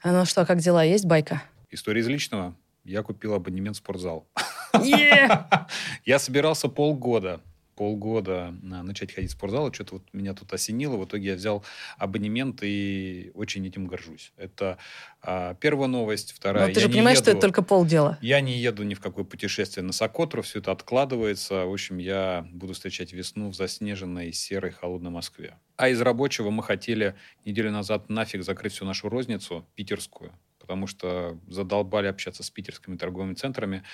А ну что, как дела? Есть байка? История из личного. Я купил абонемент в спортзал. Yeah! Я собирался полгода полгода начать ходить в спортзал, что-то вот меня тут осенило, в итоге я взял абонемент и очень этим горжусь. Это а, первая новость, вторая. Но ты же понимаешь, еду, что это только полдела. Я не еду ни в какое путешествие на Сокотру, все это откладывается. В общем, я буду встречать весну в заснеженной, серой, холодной Москве. А из рабочего мы хотели неделю назад нафиг закрыть всю нашу розницу, питерскую, потому что задолбали общаться с питерскими торговыми центрами,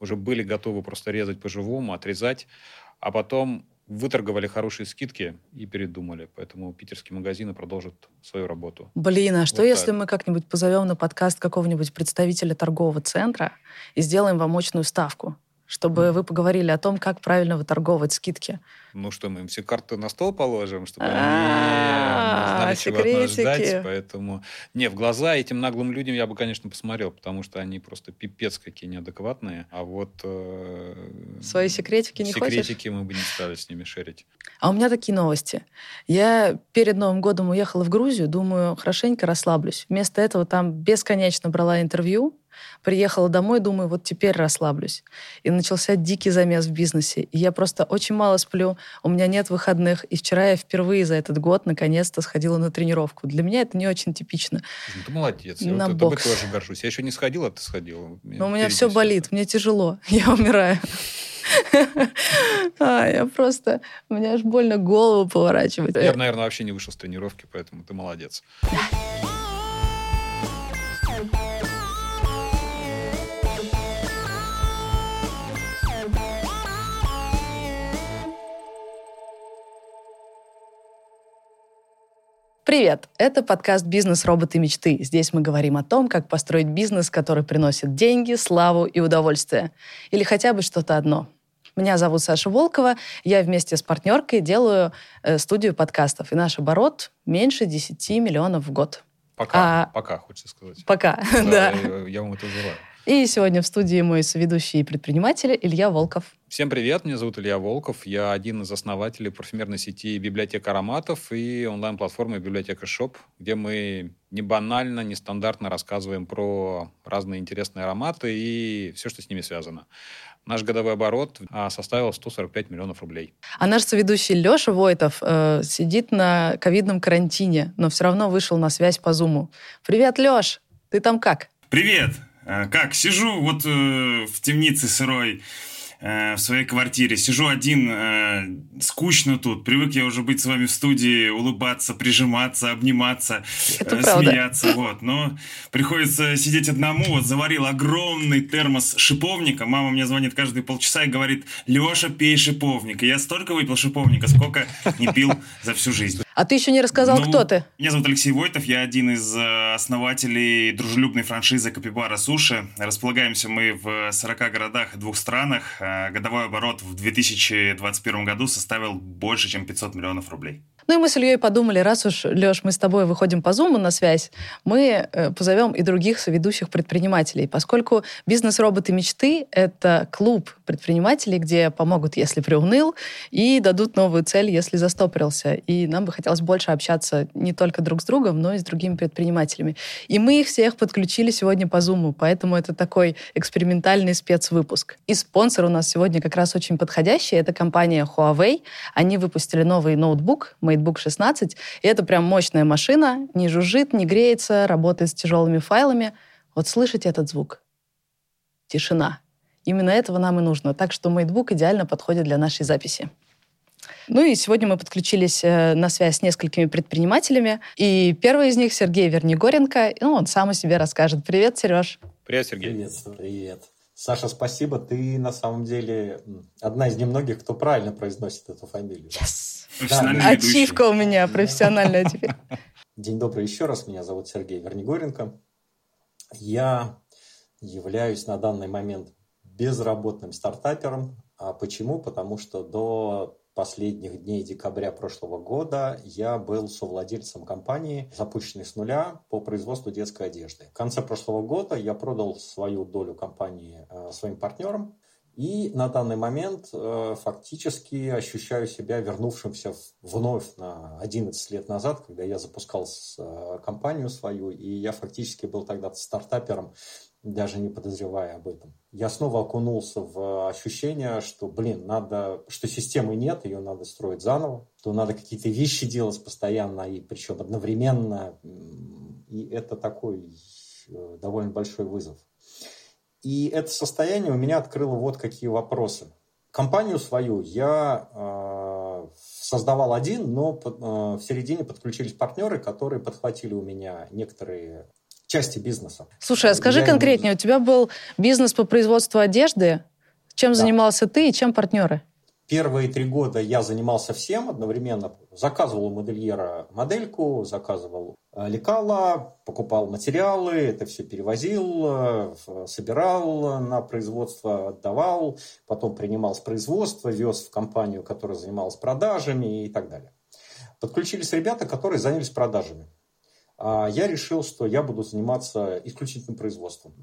уже были готовы просто резать по-живому, отрезать а потом выторговали хорошие скидки и передумали. Поэтому питерские магазины продолжат свою работу. Блин, а что вот если так. мы как-нибудь позовем на подкаст какого-нибудь представителя торгового центра и сделаем вам мощную ставку? Чтобы вы поговорили о том, как правильно выторговывать скидки. Ну что, мы им все карты на стол положим, чтобы они знали, чего от нас ждать. Поэтому, не, в глаза этим наглым людям я бы, конечно, посмотрел, потому что они просто пипец какие неадекватные. А вот... Э, Свои секретики не хочешь? Секретики мы бы не стали с ними шерить. А у меня такие новости. Я перед Новым годом уехала в Грузию, думаю, хорошенько расслаблюсь. Вместо этого там бесконечно брала интервью, Приехала домой, думаю, вот теперь расслаблюсь. И начался дикий замес в бизнесе. И я просто очень мало сплю, у меня нет выходных. И вчера я впервые за этот год наконец-то сходила на тренировку. Для меня это не очень типично. Ну, ты молодец. На я вот тоже горжусь. Я еще не сходила, а ты сходила. Но у меня все болит, мне тяжело. Я умираю. А, я просто... Меня аж больно голову поворачивать. Я, наверное, вообще не вышел с тренировки, поэтому ты молодец. Привет! Это подкаст «Бизнес. Роботы. Мечты». Здесь мы говорим о том, как построить бизнес, который приносит деньги, славу и удовольствие. Или хотя бы что-то одно. Меня зовут Саша Волкова. Я вместе с партнеркой делаю э, студию подкастов. И наш оборот меньше 10 миллионов в год. Пока, а, пока, хочется сказать. Пока, да. Я, я вам это желаю. И сегодня в студии мой соведущий и предприниматель Илья Волков. Всем привет, меня зовут Илья Волков. Я один из основателей парфюмерной сети «Библиотека ароматов» и онлайн-платформы «Библиотека Shop», где мы не банально, не стандартно рассказываем про разные интересные ароматы и все, что с ними связано. Наш годовой оборот а, составил 145 миллионов рублей. А наш соведущий Леша Войтов э, сидит на ковидном карантине, но все равно вышел на связь по Зуму. Привет, Леш! Ты там как? Привет! Э, как, сижу вот э, в темнице сырой, в своей квартире. Сижу один, э, скучно тут. Привык я уже быть с вами в студии, улыбаться, прижиматься, обниматься, Это э, смеяться. Вот. Но приходится сидеть одному. Вот заварил огромный термос шиповника. Мама мне звонит каждые полчаса и говорит, Леша, пей шиповник. И я столько выпил шиповника, сколько не пил за всю жизнь. А ты еще не рассказал, ну, кто ты? Меня зовут Алексей Войтов, я один из э, основателей дружелюбной франшизы Капибара Суши. Располагаемся мы в 40 городах и двух странах. Э, годовой оборот в 2021 году составил больше, чем 500 миллионов рублей. Ну и мы с Ильей подумали, раз уж, Леш, мы с тобой выходим по Зуму на связь, мы э, позовем и других соведущих предпринимателей, поскольку «Бизнес-роботы мечты» — это клуб предпринимателей, где помогут, если приуныл, и дадут новую цель, если застопорился. И нам бы хотелось больше общаться не только друг с другом, но и с другими предпринимателями. И мы их всех подключили сегодня по Зуму, поэтому это такой экспериментальный спецвыпуск. И спонсор у нас сегодня как раз очень подходящий — это компания Huawei. Они выпустили новый ноутбук, мы MateBook 16. И это прям мощная машина, не жужжит, не греется, работает с тяжелыми файлами. Вот слышите этот звук? Тишина. Именно этого нам и нужно. Так что MateBook идеально подходит для нашей записи. Ну и сегодня мы подключились э, на связь с несколькими предпринимателями. И первый из них Сергей Вернигоренко. Ну, он сам о себе расскажет. Привет, Сереж. Привет, Сергей. Привет, привет. Саша, спасибо. Ты на самом деле одна из немногих, кто правильно произносит эту фамилию. Yes. Да, Ачивка у меня профессиональная теперь. День добрый еще раз. Меня зовут Сергей Вернигоренко. Я являюсь на данный момент безработным стартапером. А почему? Потому что до последних дней декабря прошлого года я был совладельцем компании, запущенной с нуля по производству детской одежды. В конце прошлого года я продал свою долю компании э, своим партнерам, И на данный момент э, фактически ощущаю себя вернувшимся вновь на 11 лет назад, когда я запускал э, компанию свою, и я фактически был тогда стартапером, даже не подозревая об этом. Я снова окунулся в ощущение, что, блин, надо, что системы нет, ее надо строить заново, что надо какие-то вещи делать постоянно, и причем одновременно, и это такой э, довольно большой вызов. И это состояние у меня открыло вот какие вопросы. Компанию свою я э, создавал один, но э, в середине подключились партнеры, которые подхватили у меня некоторые части бизнеса. Слушай, а скажи я конкретнее, им... у тебя был бизнес по производству одежды. Чем да. занимался ты и чем партнеры? Первые три года я занимался всем одновременно. Заказывал у модельера модельку, заказывал э, лекала, покупал материалы, это все перевозил, э, собирал на производство, отдавал, потом принимал с производства, вез в компанию, которая занималась продажами и так далее. Подключились ребята, которые занялись продажами. А я решил, что я буду заниматься исключительно производством.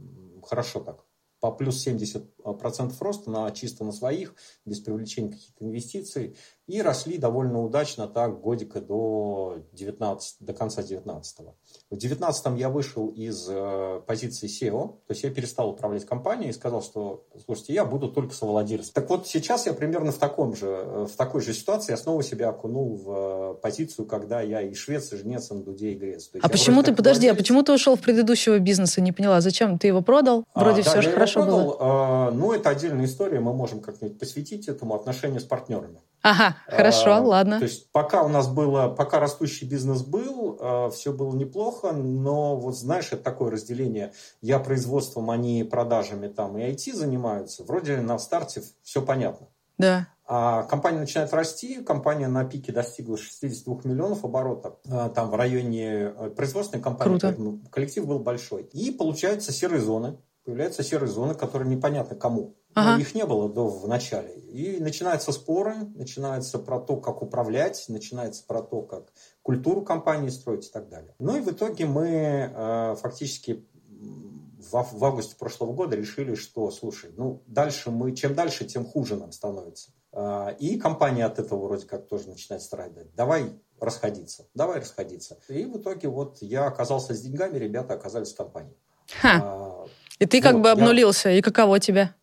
Хорошо так по плюс 70% роста на, чисто на своих, без привлечения каких-то инвестиций. И росли довольно удачно так годика до, 19, до конца 19 -го. В 19 я вышел из э, позиции SEO, то есть я перестал управлять компанией и сказал, что, слушайте, я буду только совладельцем. Так вот, сейчас я примерно в, таком же, э, в такой же ситуации, я снова себя окунул в э, позицию, когда я и швец, и жнец, и дуде, и грец. А почему ты, подожди, а почему ты ушел в предыдущего бизнеса? Не поняла, зачем? Ты его продал? А, Вроде а, все да, же хорошо продал, было. А, ну, это отдельная история, мы можем как-нибудь посвятить этому отношению с партнерами. Ага, хорошо, а, ладно. То есть пока у нас было, пока растущий бизнес был, а, все было неплохо, но вот знаешь, это такое разделение, я производством, они продажами там и IT занимаются, вроде на старте все понятно. Да. А компания начинает расти, компания на пике достигла 62 миллионов оборотов, а, там в районе э, производственной компании, Круто. коллектив был большой. И получаются серые зоны, появляются серые зоны, которые непонятно кому. Ага. Но их не было до, в начале. И начинаются споры, начинается про то, как управлять, начинается про то, как культуру компании строить и так далее. Ну и в итоге мы э, фактически в, в августе прошлого года решили, что, слушай, ну дальше мы, чем дальше, тем хуже нам становится. Э, и компания от этого вроде как тоже начинает страдать. Давай расходиться, давай расходиться. И в итоге вот я оказался с деньгами, ребята оказались в компании. Ха. И ты как вот, бы обнулился, я... и каково тебе?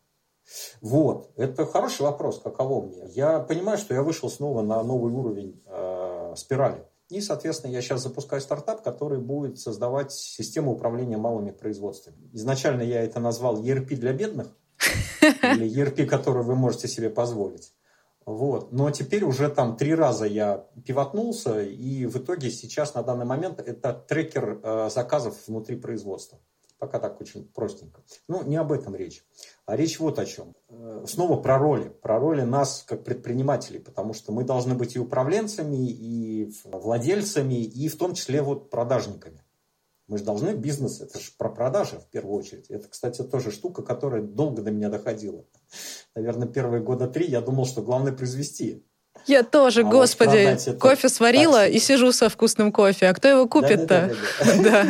Вот, это хороший вопрос, каково мне. Я понимаю, что я вышел снова на новый уровень э, спирали. И, соответственно, я сейчас запускаю стартап, который будет создавать систему управления малыми производствами. Изначально я это назвал ERP для бедных, или ERP, который вы можете себе позволить. Вот. Но теперь уже там три раза я пивотнулся, и в итоге сейчас на данный момент это трекер э, заказов внутри производства. Пока так очень простенько. Но не об этом речь. А речь вот о чем. Э, снова про роли. Про роли нас как предпринимателей. Потому что мы должны быть и управленцами, и владельцами, и в том числе вот продажниками. Мы же должны бизнес, это же про продажи в первую очередь. Это, кстати, тоже штука, которая долго до меня доходила. Наверное, первые года три я думал, что главное произвести. Я тоже, а господи, вот кофе сварила так, и сижу со вкусным кофе. А кто его купит-то? Да.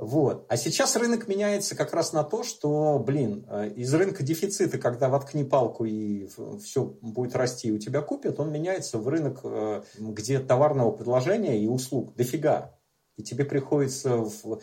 Вот. А сейчас рынок меняется как раз на то, что, блин, э, из рынка дефицита, когда воткни палку и все будет расти, и у тебя купят, он меняется в рынок, э, где товарного предложения и услуг дофига. И тебе приходится в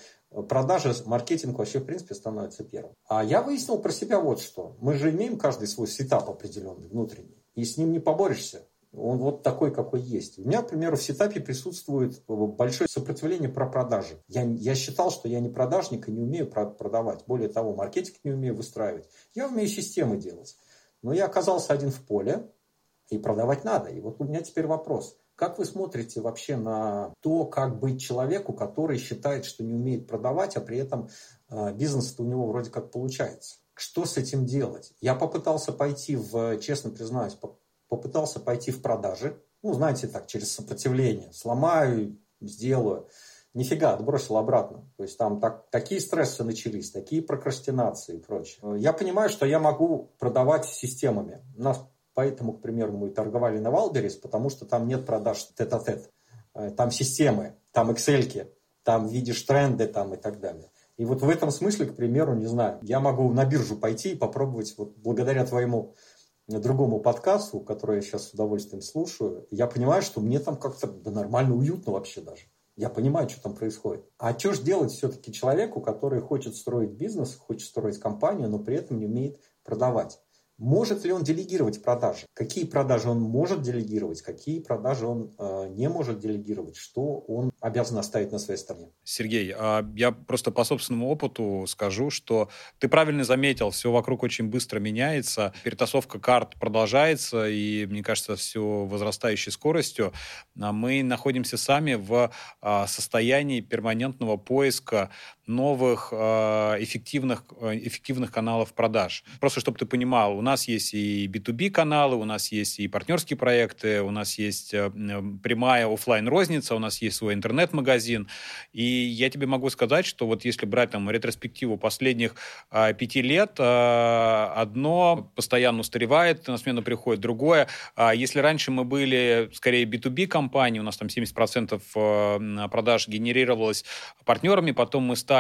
продаже, маркетинг вообще, в принципе, становится первым. А я выяснил про себя вот что. Мы же имеем каждый свой сетап определенный, внутренний. И с ним не поборешься. Он вот такой, какой есть. У меня, к примеру, в сетапе присутствует большое сопротивление про продажи. Я, я считал, что я не продажник и не умею продавать. Более того, маркетинг не умею выстраивать. Я умею системы делать. Но я оказался один в поле, и продавать надо. И вот у меня теперь вопрос. Как вы смотрите вообще на то, как быть человеку, который считает, что не умеет продавать, а при этом э, бизнес у него вроде как получается? Что с этим делать? Я попытался пойти в, честно признаюсь, попытался пойти в продажи, ну, знаете, так, через сопротивление, сломаю, сделаю. Нифига, отбросил обратно. То есть там так, такие стрессы начались, такие прокрастинации и прочее. Я понимаю, что я могу продавать системами. Нас поэтому, к примеру, мы торговали на Wildberries, потому что там нет продаж тет-а-тет. Э, там системы, там Excel, там видишь тренды там и так далее. И вот в этом смысле, к примеру, не знаю, я могу на биржу пойти и попробовать, вот благодаря твоему другому подкасту, который я сейчас с удовольствием слушаю, я понимаю, что мне там как-то да, нормально уютно вообще даже. Я понимаю, что там происходит. А что же делать все-таки человеку, который хочет строить бизнес, хочет строить компанию, но при этом не умеет продавать? Может ли он делегировать продажи? Какие продажи он может делегировать, какие продажи он э, не может делегировать, что он обязан оставить на своей стороне? Сергей, а я просто по собственному опыту скажу, что ты правильно заметил, все вокруг очень быстро меняется, перетасовка карт продолжается, и, мне кажется, все возрастающей скоростью. А мы находимся сами в а, состоянии перманентного поиска новых а, эффективных, эффективных каналов продаж. Просто чтобы ты понимал, у нас есть и B2B каналы, у нас есть и партнерские проекты, у нас есть э, прямая офлайн розница у нас есть свой интернет-магазин. И я тебе могу сказать, что вот если брать там ретроспективу последних пяти лет, одно постоянно устаревает, на смену приходит другое. А если раньше мы были скорее B2B компанией, у нас там 70% э, продаж генерировалось партнерами, потом мы стали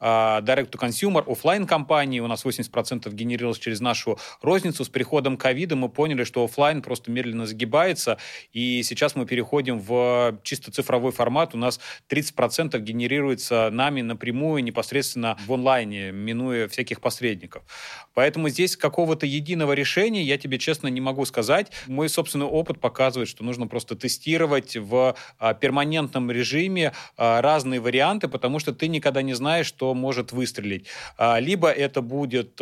а, direct-to-consumer, офлайн компанией, у нас 80% генерировалось через нашу розницу. С приходом ковида мы поняли, что офлайн просто медленно загибается, и сейчас мы переходим в чисто цифровой формат. У нас 30% генерируется нами напрямую, непосредственно в онлайне, минуя всяких посредников. Поэтому здесь какого-то единого решения я тебе честно не могу сказать. Мой собственный опыт показывает, что нужно просто тестировать в а, перманентном режиме а, разные варианты, потому что ты никогда не знаешь, что может выстрелить. А, либо это будет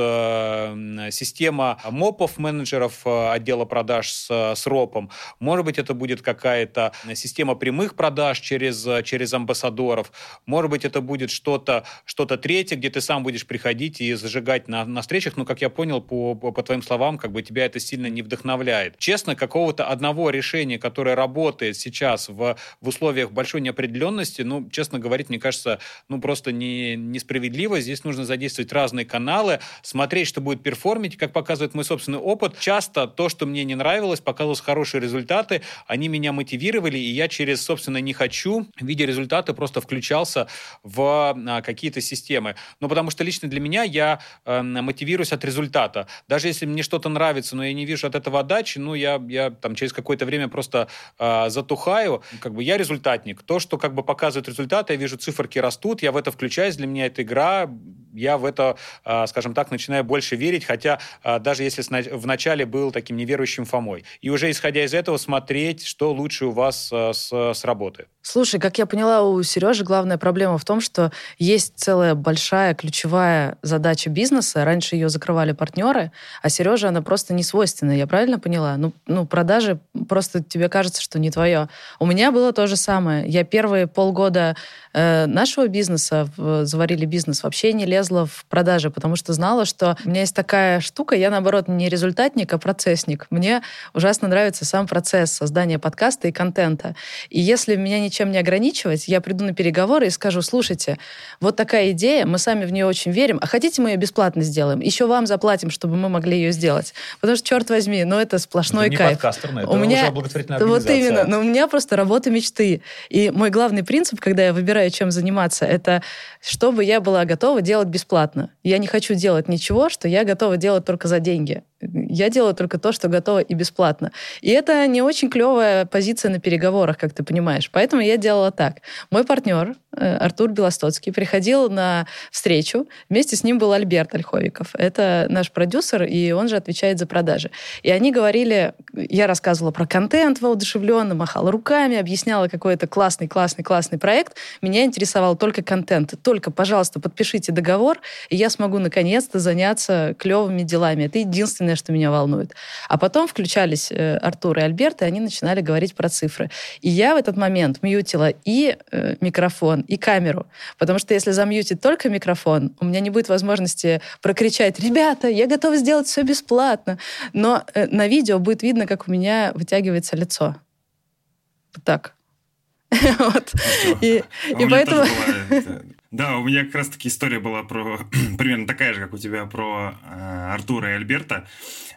система мопов менеджеров э, отдела продаж с, с ропом. Может быть, это будет какая-то система прямых продаж через, через амбассадоров. Может быть, это будет что-то что третье, где ты сам будешь приходить и зажигать на, на встречах. Но, как я понял по, по, по твоим словам, как бы тебя это сильно не вдохновляет. Честно, какого-то одного решения, которое работает сейчас в, в условиях большой неопределенности, ну, честно говорить, мне кажется, ну, просто не, несправедливо. Здесь нужно задействовать разные каналы, смотреть, что будет перформить, как показывает мой собственный опыт. Часто то, что мне не нравилось, показывалось хорошие результаты, они меня мотивировали, и я через, собственно, не хочу, видя результаты, просто включался в а, какие-то системы. Ну, потому что лично для меня я э, мотивируюсь от результата. Даже если мне что-то нравится, но я не вижу от этого отдачи, ну, я, я там через какое-то время просто э, затухаю. Как бы я результатник. То, что как бы показывает результаты, я вижу циферки растут, я в это включаюсь, для меня это игра, я в это, э, скажем так, начинаю больше верить, хотя э, даже если вначале был таким неверующим Фомой. И уже исходя из этого смотреть, что лучше у вас э, с, сработает. Слушай, как я поняла, у Сережи главная проблема в том, что есть целая большая ключевая задача бизнеса. Раньше ее закрывали партнеры, а Сережа, она просто не свойственна. Я правильно поняла? Ну, ну, продажи просто тебе кажется, что не твое. У меня было то же самое. Я первые полгода нашего бизнеса, в, заварили бизнес, вообще не лезла в продажи, потому что знала, что у меня есть такая штука, я наоборот не результатник, а процессник. Мне ужасно нравится сам процесс создания подкаста и контента. И если меня ничем не ограничивать, я приду на переговоры и скажу, слушайте, вот такая идея, мы сами в нее очень верим, а хотите мы ее бесплатно сделаем? Еще вам заплатим, чтобы мы могли ее сделать. Потому что, черт возьми, ну это сплошной это кайф. Подкастер, это у меня, уже благотворительная Вот именно, но у меня просто работа мечты. И мой главный принцип, когда я выбираю, чем заниматься, это чтобы я была готова делать бесплатно. Я не хочу делать ничего, что я готова делать только за деньги. Я делаю только то, что готово и бесплатно. И это не очень клевая позиция на переговорах, как ты понимаешь. Поэтому я делала так. Мой партнер э, Артур Белостоцкий приходил на встречу. Вместе с ним был Альберт Ольховиков. Это наш продюсер, и он же отвечает за продажи. И они говорили, я рассказывала про контент воодушевленно, махала руками, объясняла какой-то классный, классный, классный проект. Меня интересовал только контент. Только, пожалуйста, подпишите договор, и я смогу наконец-то заняться клевыми делами. Это единственное единственное, что меня волнует. А потом включались э, Артур и Альберт, и они начинали говорить про цифры. И я в этот момент мьютила и э, микрофон, и камеру. Потому что если замьютить только микрофон, у меня не будет возможности прокричать «Ребята, я готова сделать все бесплатно!» Но э, на видео будет видно, как у меня вытягивается лицо. Вот так. Вот. И поэтому... Да, у меня как раз-таки история была про, примерно такая же, как у тебя, про э, Артура и Альберта.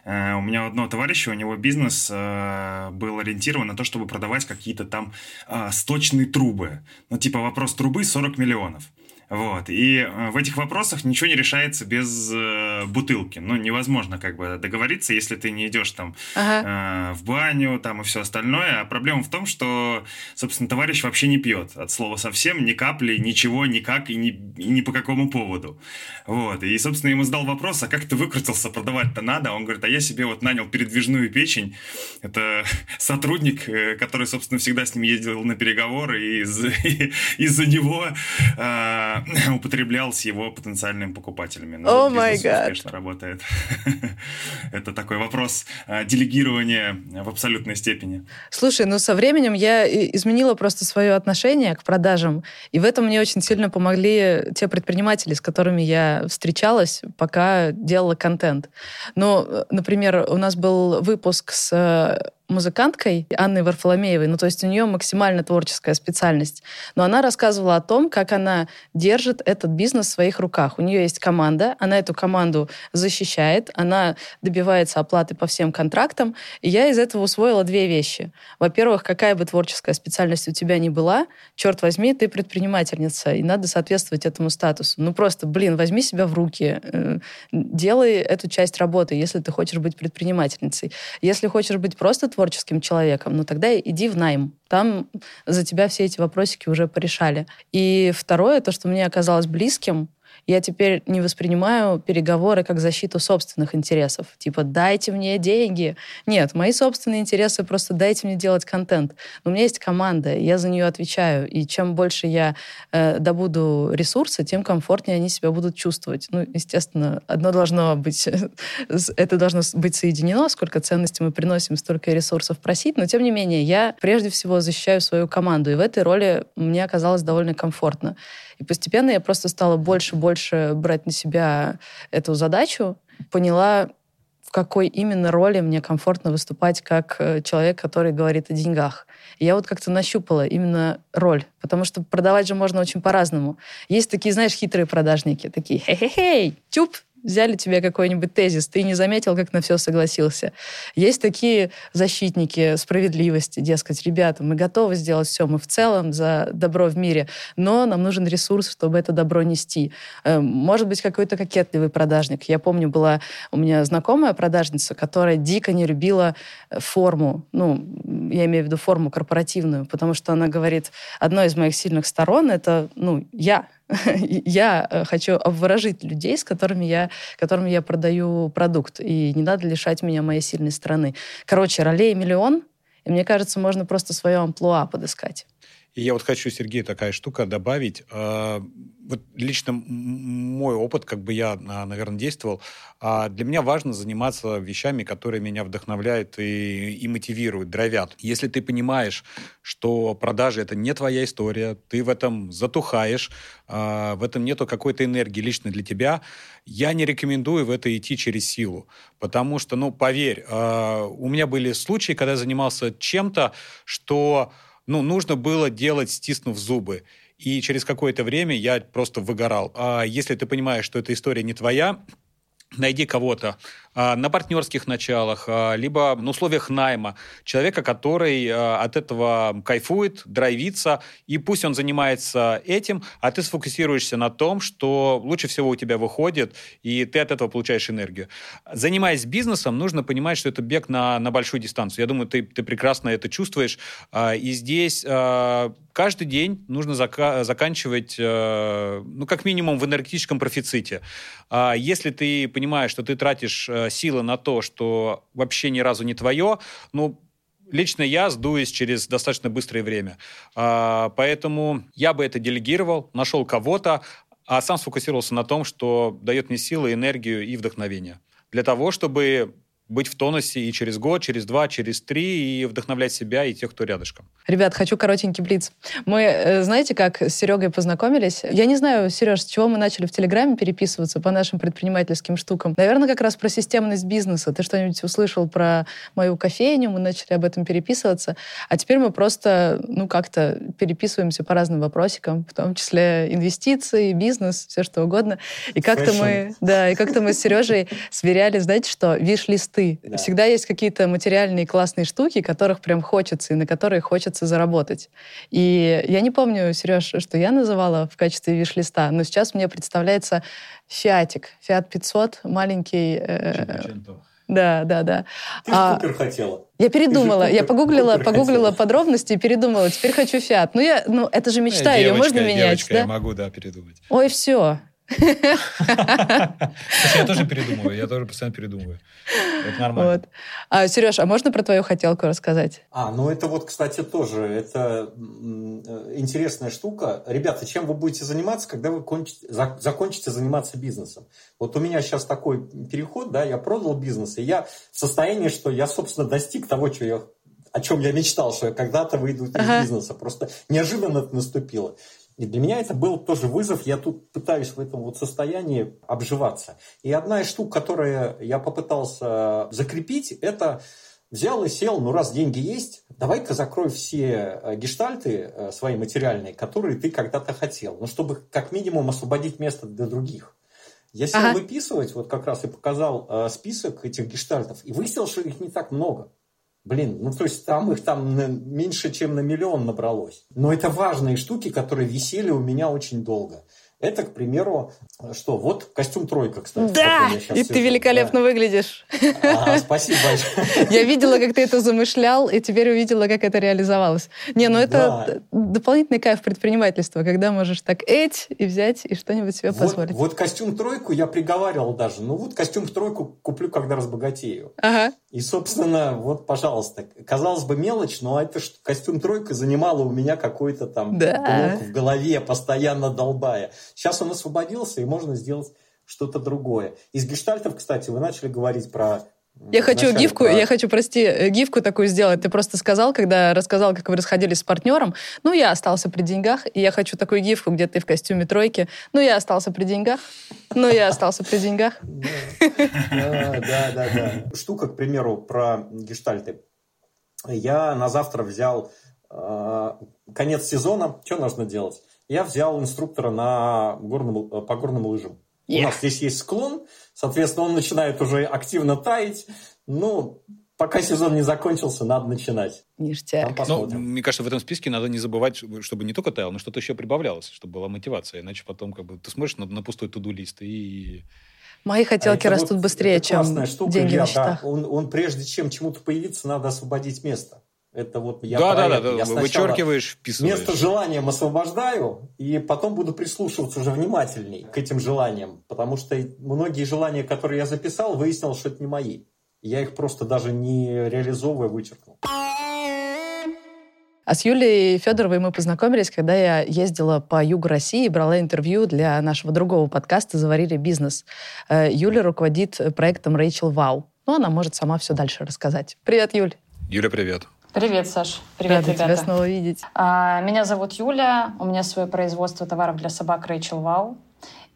Э, у меня у одного товарища, у него бизнес э, был ориентирован на то, чтобы продавать какие-то там э, сточные трубы. Ну, типа вопрос трубы 40 миллионов. Вот. И э, в этих вопросах ничего не решается без э, бутылки. Ну, невозможно как бы договориться, если ты не идешь там ага. э, в баню там и все остальное. А проблема в том, что, собственно, товарищ вообще не пьет. От слова совсем, ни капли, ничего, никак и ни, и ни по какому поводу. Вот. И, собственно, ему задал вопрос, а как ты выкрутился, продавать-то надо? Он говорит, а я себе вот нанял передвижную печень. Это сотрудник, э, который, собственно, всегда с ним ездил на переговоры, и из- из-за него э, употреблял с его потенциальными покупателями. Но О май гад. успешно работает. Это такой вопрос э, делегирования в абсолютной степени. Слушай, ну со временем я изменила просто свое отношение к продажам, и в этом мне очень сильно помогли те предприниматели, с которыми я встречалась, пока делала контент. Ну, э, например, у нас был выпуск с э, музыканткой Анной Варфоломеевой, ну то есть у нее максимально творческая специальность, но она рассказывала о том, как она держит этот бизнес в своих руках. У нее есть команда, она эту команду защищает, она добивается оплаты по всем контрактам, и я из этого усвоила две вещи. Во-первых, какая бы творческая специальность у тебя ни была, черт возьми, ты предпринимательница, и надо соответствовать этому статусу. Ну просто, блин, возьми себя в руки, э, делай эту часть работы, если ты хочешь быть предпринимательницей. Если хочешь быть просто творческим человеком, ну тогда иди в найм. Там за тебя все эти вопросики уже порешали. И второе, то, что мне оказалось близким, я теперь не воспринимаю переговоры как защиту собственных интересов. Типа, дайте мне деньги. Нет, мои собственные интересы просто дайте мне делать контент. У меня есть команда, я за нее отвечаю. И чем больше я э, добуду ресурсы, тем комфортнее они себя будут чувствовать. Ну, естественно, одно должно быть, это должно быть соединено, сколько ценностей мы приносим, столько ресурсов просить. Но, тем не менее, я прежде всего защищаю свою команду. И в этой роли мне оказалось довольно комфортно. И постепенно я просто стала больше-больше брать на себя эту задачу, поняла, в какой именно роли мне комфортно выступать как э, человек, который говорит о деньгах. Я вот как-то нащупала именно роль, потому что продавать же можно очень по-разному. Есть такие, знаешь, хитрые продажники, такие «хей-хей-хей, тюп, взяли тебе какой-нибудь тезис, ты не заметил, как на все согласился. Есть такие защитники справедливости, дескать, ребята, мы готовы сделать все, мы в целом за добро в мире, но нам нужен ресурс, чтобы это добро нести. Эм, может быть, какой-то кокетливый продажник. Я помню, была у меня знакомая продажница, которая дико не любила э, форму, ну, я имею в виду форму корпоративную, потому что она говорит, одной из моих сильных сторон — это, ну, я, я э, хочу обворожить людей, с которыми я, которым я продаю продукт. И не надо лишать меня моей сильной стороны. Короче, ролей миллион, и мне кажется, можно просто свое амплуа подыскать. И я вот хочу, Сергей, такая штука добавить. А, вот лично мой опыт, как бы я, а, наверное, действовал, а, для меня важно заниматься вещами, которые меня вдохновляют и, и мотивируют, дровят. Если ты понимаешь, что продажи — это не твоя история, ты в этом затухаешь, в этом нету какой-то энергии лично для тебя, я не рекомендую в это идти через силу. Потому что, ну, поверь, у меня были случаи, когда я занимался чем-то, что ну, нужно было делать, стиснув зубы. И через какое-то время я просто выгорал. А если ты понимаешь, что эта история не твоя, найди кого-то, на партнерских началах, а, либо на условиях найма. Человека, который а, от этого кайфует, драйвится, и пусть он занимается этим, а ты сфокусируешься на том, что лучше всего у тебя выходит, и ты от этого получаешь энергию. Занимаясь бизнесом, нужно понимать, что это бег на, на большую дистанцию. Я думаю, ты, ты прекрасно это чувствуешь. И здесь каждый день нужно зака- заканчивать, ну, как минимум, в энергетическом профиците. Если ты понимаешь, что ты тратишь Э, силы на то, что вообще ни разу не твое, ну, лично я сдуюсь через достаточно быстрое время. А, поэтому я бы это делегировал, нашел кого-то, а сам сфокусировался на том, что дает мне силы, энергию и вдохновение. Для того, чтобы быть в тонусе и через год, через два, через три, и вдохновлять себя и тех, кто рядышком. Ребят, хочу коротенький блиц. Мы, э, знаете, как с Серегой познакомились? Я не знаю, Сереж, с чего мы начали в Телеграме переписываться по нашим предпринимательским штукам. Наверное, как раз про системность бизнеса. Ты что-нибудь услышал про мою кофейню, мы начали об этом переписываться. А теперь мы просто, ну, как-то переписываемся по разным вопросикам, в том числе инвестиции, бизнес, все что угодно. И как-то мы, да, и как-то мы с Сережей сверяли, знаете что, виш-листы мечты. Да. Всегда есть какие-то материальные классные штуки, которых прям хочется, и на которые хочется заработать. И я не помню, Сереж, что я называла в качестве виш-листа, но сейчас мне представляется фиатик, Фиат 500, маленький... Э, да, да, да. Ты а, Купер хотела. Я передумала. Купер, я погуглила, погуглила хотела. подробности и передумала. Теперь хочу Фиат. Ну, я, ну это же мечта, девочка, ее можно менять, девочка, да? я могу, да, передумать. Ой, все. Я тоже передумываю, я тоже постоянно передумываю. Это нормально. Вот. А, Сереж, а можно про твою хотелку рассказать? А, ну это вот, кстати, тоже, это интересная штука. Ребята, чем вы будете заниматься, когда вы кончите, закончите заниматься бизнесом? Вот у меня сейчас такой переход, да, я продал бизнес, и я в состоянии, что я, собственно, достиг того, что я о чем я мечтал, что я когда-то выйду из ага. бизнеса. Просто неожиданно это наступило. И для меня это был тоже вызов. Я тут пытаюсь в этом вот состоянии обживаться. И одна из штук, которую я попытался закрепить, это взял и сел, ну раз деньги есть, давай-ка закрой все э, гештальты э, свои материальные, которые ты когда-то хотел. Ну, чтобы как минимум освободить место для других. Я сел ага. выписывать, вот как раз и показал э, список этих гештальтов, и выяснил, что их не так много. Блин, ну то есть там их там меньше, чем на миллион набралось. Но это важные штуки, которые висели у меня очень долго. Это, к примеру, что? Вот костюм тройка, кстати. Да, и ты великолепно да. выглядишь. А, спасибо большое. Я видела, как ты это замышлял, и теперь увидела, как это реализовалось. Не, ну это да. дополнительный кайф предпринимательства, когда можешь так эть и взять и что-нибудь себе вот, позволить. Вот костюм тройку я приговаривал даже. Ну вот костюм тройку куплю, когда разбогатею. Ага. И, собственно, вот, пожалуйста, казалось бы, мелочь, но это костюм тройка занимала у меня какой-то там да. блок в голове, постоянно долбая. Сейчас он освободился, и можно сделать что-то другое. Из гештальтов, кстати, вы начали говорить про я хочу гифку, про... я хочу, прости, э, гифку такую сделать. Ты просто сказал, когда рассказал, как вы расходились с партнером, ну, я остался при деньгах, и я хочу такую гифку, где ты в костюме тройки, ну, я остался при деньгах, ну, я остался при деньгах. Да, да, да. Штука, к примеру, про гештальты. Я на завтра взял э, конец сезона, что нужно делать? Я взял инструктора на горном, по горным лыжам. У нас здесь есть склон, соответственно, он начинает уже активно таять. Ну, пока сезон не закончился, надо начинать. Ништяк. Ну, мне кажется, в этом списке надо не забывать, чтобы не только таял, но что-то еще прибавлялось, чтобы была мотивация. Иначе потом как бы ты смотришь на, на пустой туду-лист и... Мои хотелки а растут вот, быстрее, чем штука, деньги Илья, на счетах. Да, он, он прежде чем чему-то появиться, надо освободить место. Это вот я да, да, да, да. Я вычеркиваешь, вписываешь. Место желанием освобождаю, и потом буду прислушиваться уже внимательней к этим желаниям, потому что многие желания, которые я записал, выяснил, что это не мои. Я их просто даже не реализовывая вычеркнул. А с Юлией Федоровой мы познакомились, когда я ездила по югу России и брала интервью для нашего другого подкаста «Заварили бизнес». Э, Юля руководит проектом Рэйчел Вау. Ну, она может сама все дальше рассказать. Привет, Юль. Юля, привет. Привет, Саш. Привет, Рада ребята. тебя снова видеть. А, меня зовут Юля. У меня свое производство товаров для собак Рэйчел Вау.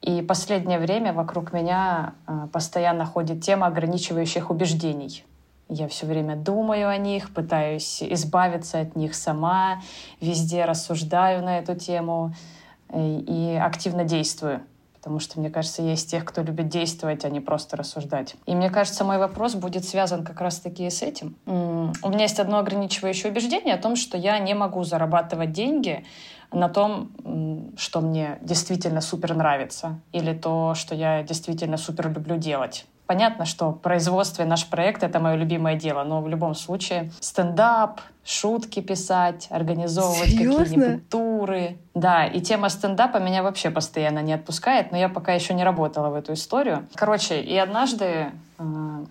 И последнее время вокруг меня а, постоянно ходит тема ограничивающих убеждений. Я все время думаю о них, пытаюсь избавиться от них сама, везде рассуждаю на эту тему э, и активно действую потому что, мне кажется, есть тех, кто любит действовать, а не просто рассуждать. И мне кажется, мой вопрос будет связан как раз-таки с этим. У меня есть одно ограничивающее убеждение о том, что я не могу зарабатывать деньги на том, что мне действительно супер нравится, или то, что я действительно супер люблю делать. Понятно, что производство и наш проект — это мое любимое дело, но в любом случае стендап, шутки писать, организовывать какие-нибудь туры. Да, и тема стендапа меня вообще постоянно не отпускает, но я пока еще не работала в эту историю. Короче, и однажды э,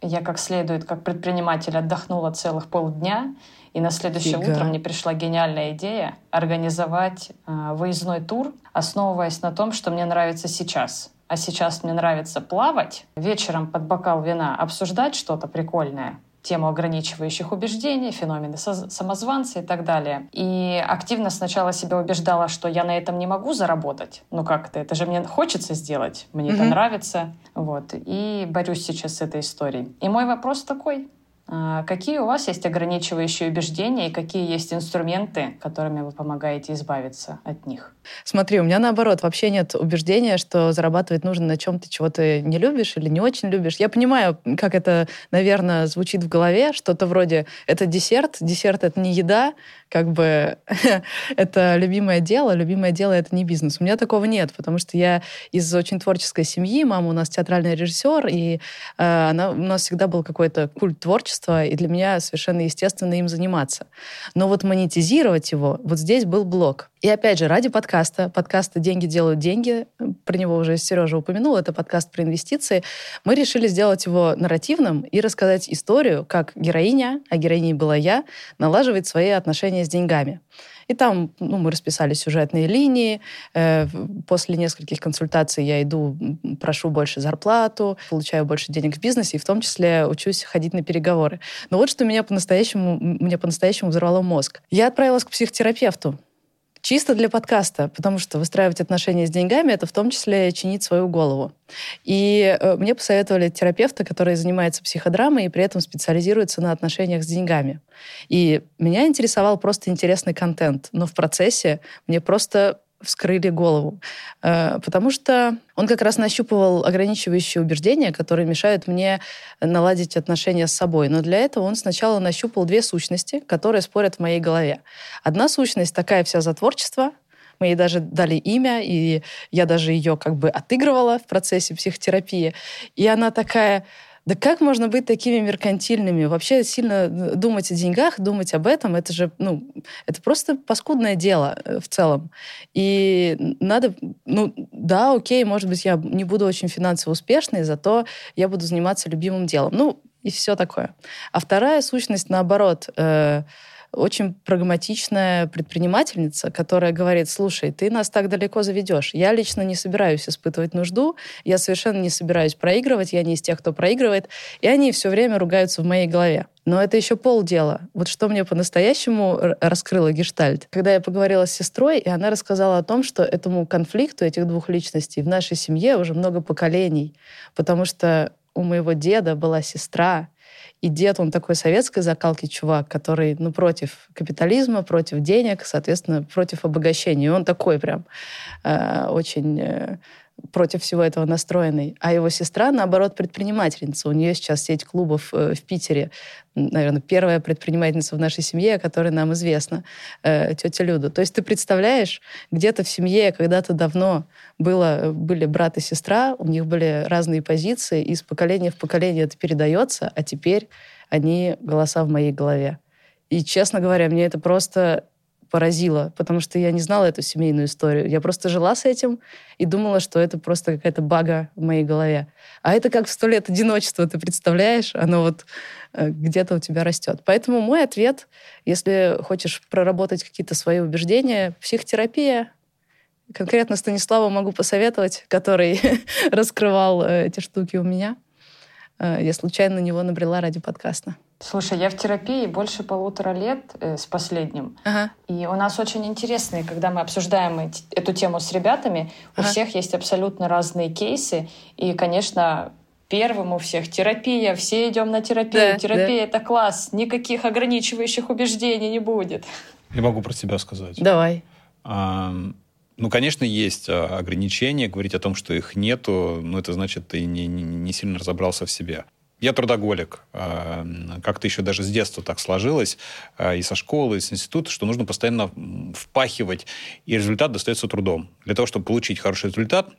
я как следует, как предприниматель, отдохнула целых полдня, и на следующее Фига. утро мне пришла гениальная идея организовать э, выездной тур, основываясь на том, что мне нравится сейчас — а сейчас мне нравится плавать, вечером под бокал вина обсуждать что-то прикольное, тему ограничивающих убеждений, феномены самозванца и так далее. И активно сначала себя убеждала, что я на этом не могу заработать. Ну как-то, это же мне хочется сделать, мне mm-hmm. это нравится. Вот. И борюсь сейчас с этой историей. И мой вопрос такой. А, какие у вас есть ограничивающие убеждения и какие есть инструменты, которыми вы помогаете избавиться от них? Смотри, у меня наоборот, вообще нет убеждения, что зарабатывать нужно на чем-то, чего ты не любишь или не очень любишь. Я понимаю, как это, наверное, звучит в голове, что-то вроде «это десерт», десерт — это не еда, как бы это любимое дело, любимое дело — это не бизнес. У меня такого нет, потому что я из очень творческой семьи, мама у нас театральный режиссер, и э, она, у нас всегда был какой-то культ творчества, и для меня совершенно естественно им заниматься. Но вот монетизировать его, вот здесь был блок. И опять же, ради подкаста, подкаста «Деньги делают деньги», про него уже Сережа упомянул, это подкаст про инвестиции, мы решили сделать его нарративным и рассказать историю, как героиня, а героиней была я, налаживает свои отношения с деньгами. И там ну, мы расписали сюжетные линии. Э, после нескольких консультаций я иду, прошу больше зарплату, получаю больше денег в бизнесе, и в том числе учусь ходить на переговоры. Но вот что меня по-настоящему, мне по-настоящему взорвало мозг. Я отправилась к психотерапевту. Чисто для подкаста, потому что выстраивать отношения с деньгами — это в том числе чинить свою голову. И э, мне посоветовали терапевта, который занимается психодрамой и при этом специализируется на отношениях с деньгами. И меня интересовал просто интересный контент, но в процессе мне просто вскрыли голову. Э, потому что он как раз нащупывал ограничивающие убеждения, которые мешают мне наладить отношения с собой. Но для этого он сначала нащупал две сущности, которые спорят в моей голове. Одна сущность такая вся за творчество, мы ей даже дали имя, и я даже ее как бы отыгрывала в процессе психотерапии. И она такая, да как можно быть такими меркантильными? Вообще сильно э, думать о деньгах, думать об этом, это же, ну, это просто паскудное дело э, в целом. И надо, ну, да, окей, может быть, я не буду очень финансово успешной, зато я буду заниматься любимым делом. Ну, и все такое. А вторая сущность, наоборот, э, очень прагматичная предпринимательница, которая говорит, слушай, ты нас так далеко заведешь. Я лично не собираюсь испытывать нужду, я совершенно не собираюсь проигрывать, я не из тех, кто проигрывает, и они все время ругаются в моей голове. Но это еще полдела. Вот что мне по-настоящему раскрыло гештальт. Когда я поговорила с сестрой, и она рассказала о том, что этому конфликту этих двух личностей в нашей семье уже много поколений, потому что у моего деда была сестра, и дед, он такой советской закалки чувак, который, ну, против капитализма, против денег, соответственно, против обогащения. И он такой прям э, очень э, против всего этого настроенный. А его сестра, наоборот, предпринимательница. У нее сейчас сеть клубов э, в Питере. Наверное, первая предпринимательница в нашей семье, о которой нам известно, э, тетя Люда. То есть ты представляешь, где-то в семье когда-то давно было, были брат и сестра, у них были разные позиции, и из поколения в поколение это передается, а теперь они голоса в моей голове. И, честно говоря, мне это просто поразило, потому что я не знала эту семейную историю. Я просто жила с этим и думала, что это просто какая-то бага в моей голове. А это как в сто лет одиночества, ты представляешь? Оно вот э, где-то у тебя растет. Поэтому мой ответ, если хочешь проработать какие-то свои убеждения, психотерапия, конкретно Станиславу могу посоветовать, который раскрывал э, эти штуки у меня. Э, я случайно на него набрела ради подкаста. Слушай, я в терапии больше полутора лет э, с последним. Ага. И у нас очень интересные, когда мы обсуждаем эти, эту тему с ребятами, ага. у всех есть абсолютно разные кейсы. И, конечно, первым у всех терапия, все идем на терапию. Да, Терапия да. это класс, никаких ограничивающих убеждений не будет. Я могу про себя сказать. Давай. А, ну, конечно, есть а, ограничения. Говорить о том, что их нету, ну, это значит, ты не, не, не сильно разобрался в себе. Я трудоголик. А, как-то еще даже с детства так сложилось, а, и со школы, и с института, что нужно постоянно впахивать, и результат достается трудом. Для того, чтобы получить хороший результат,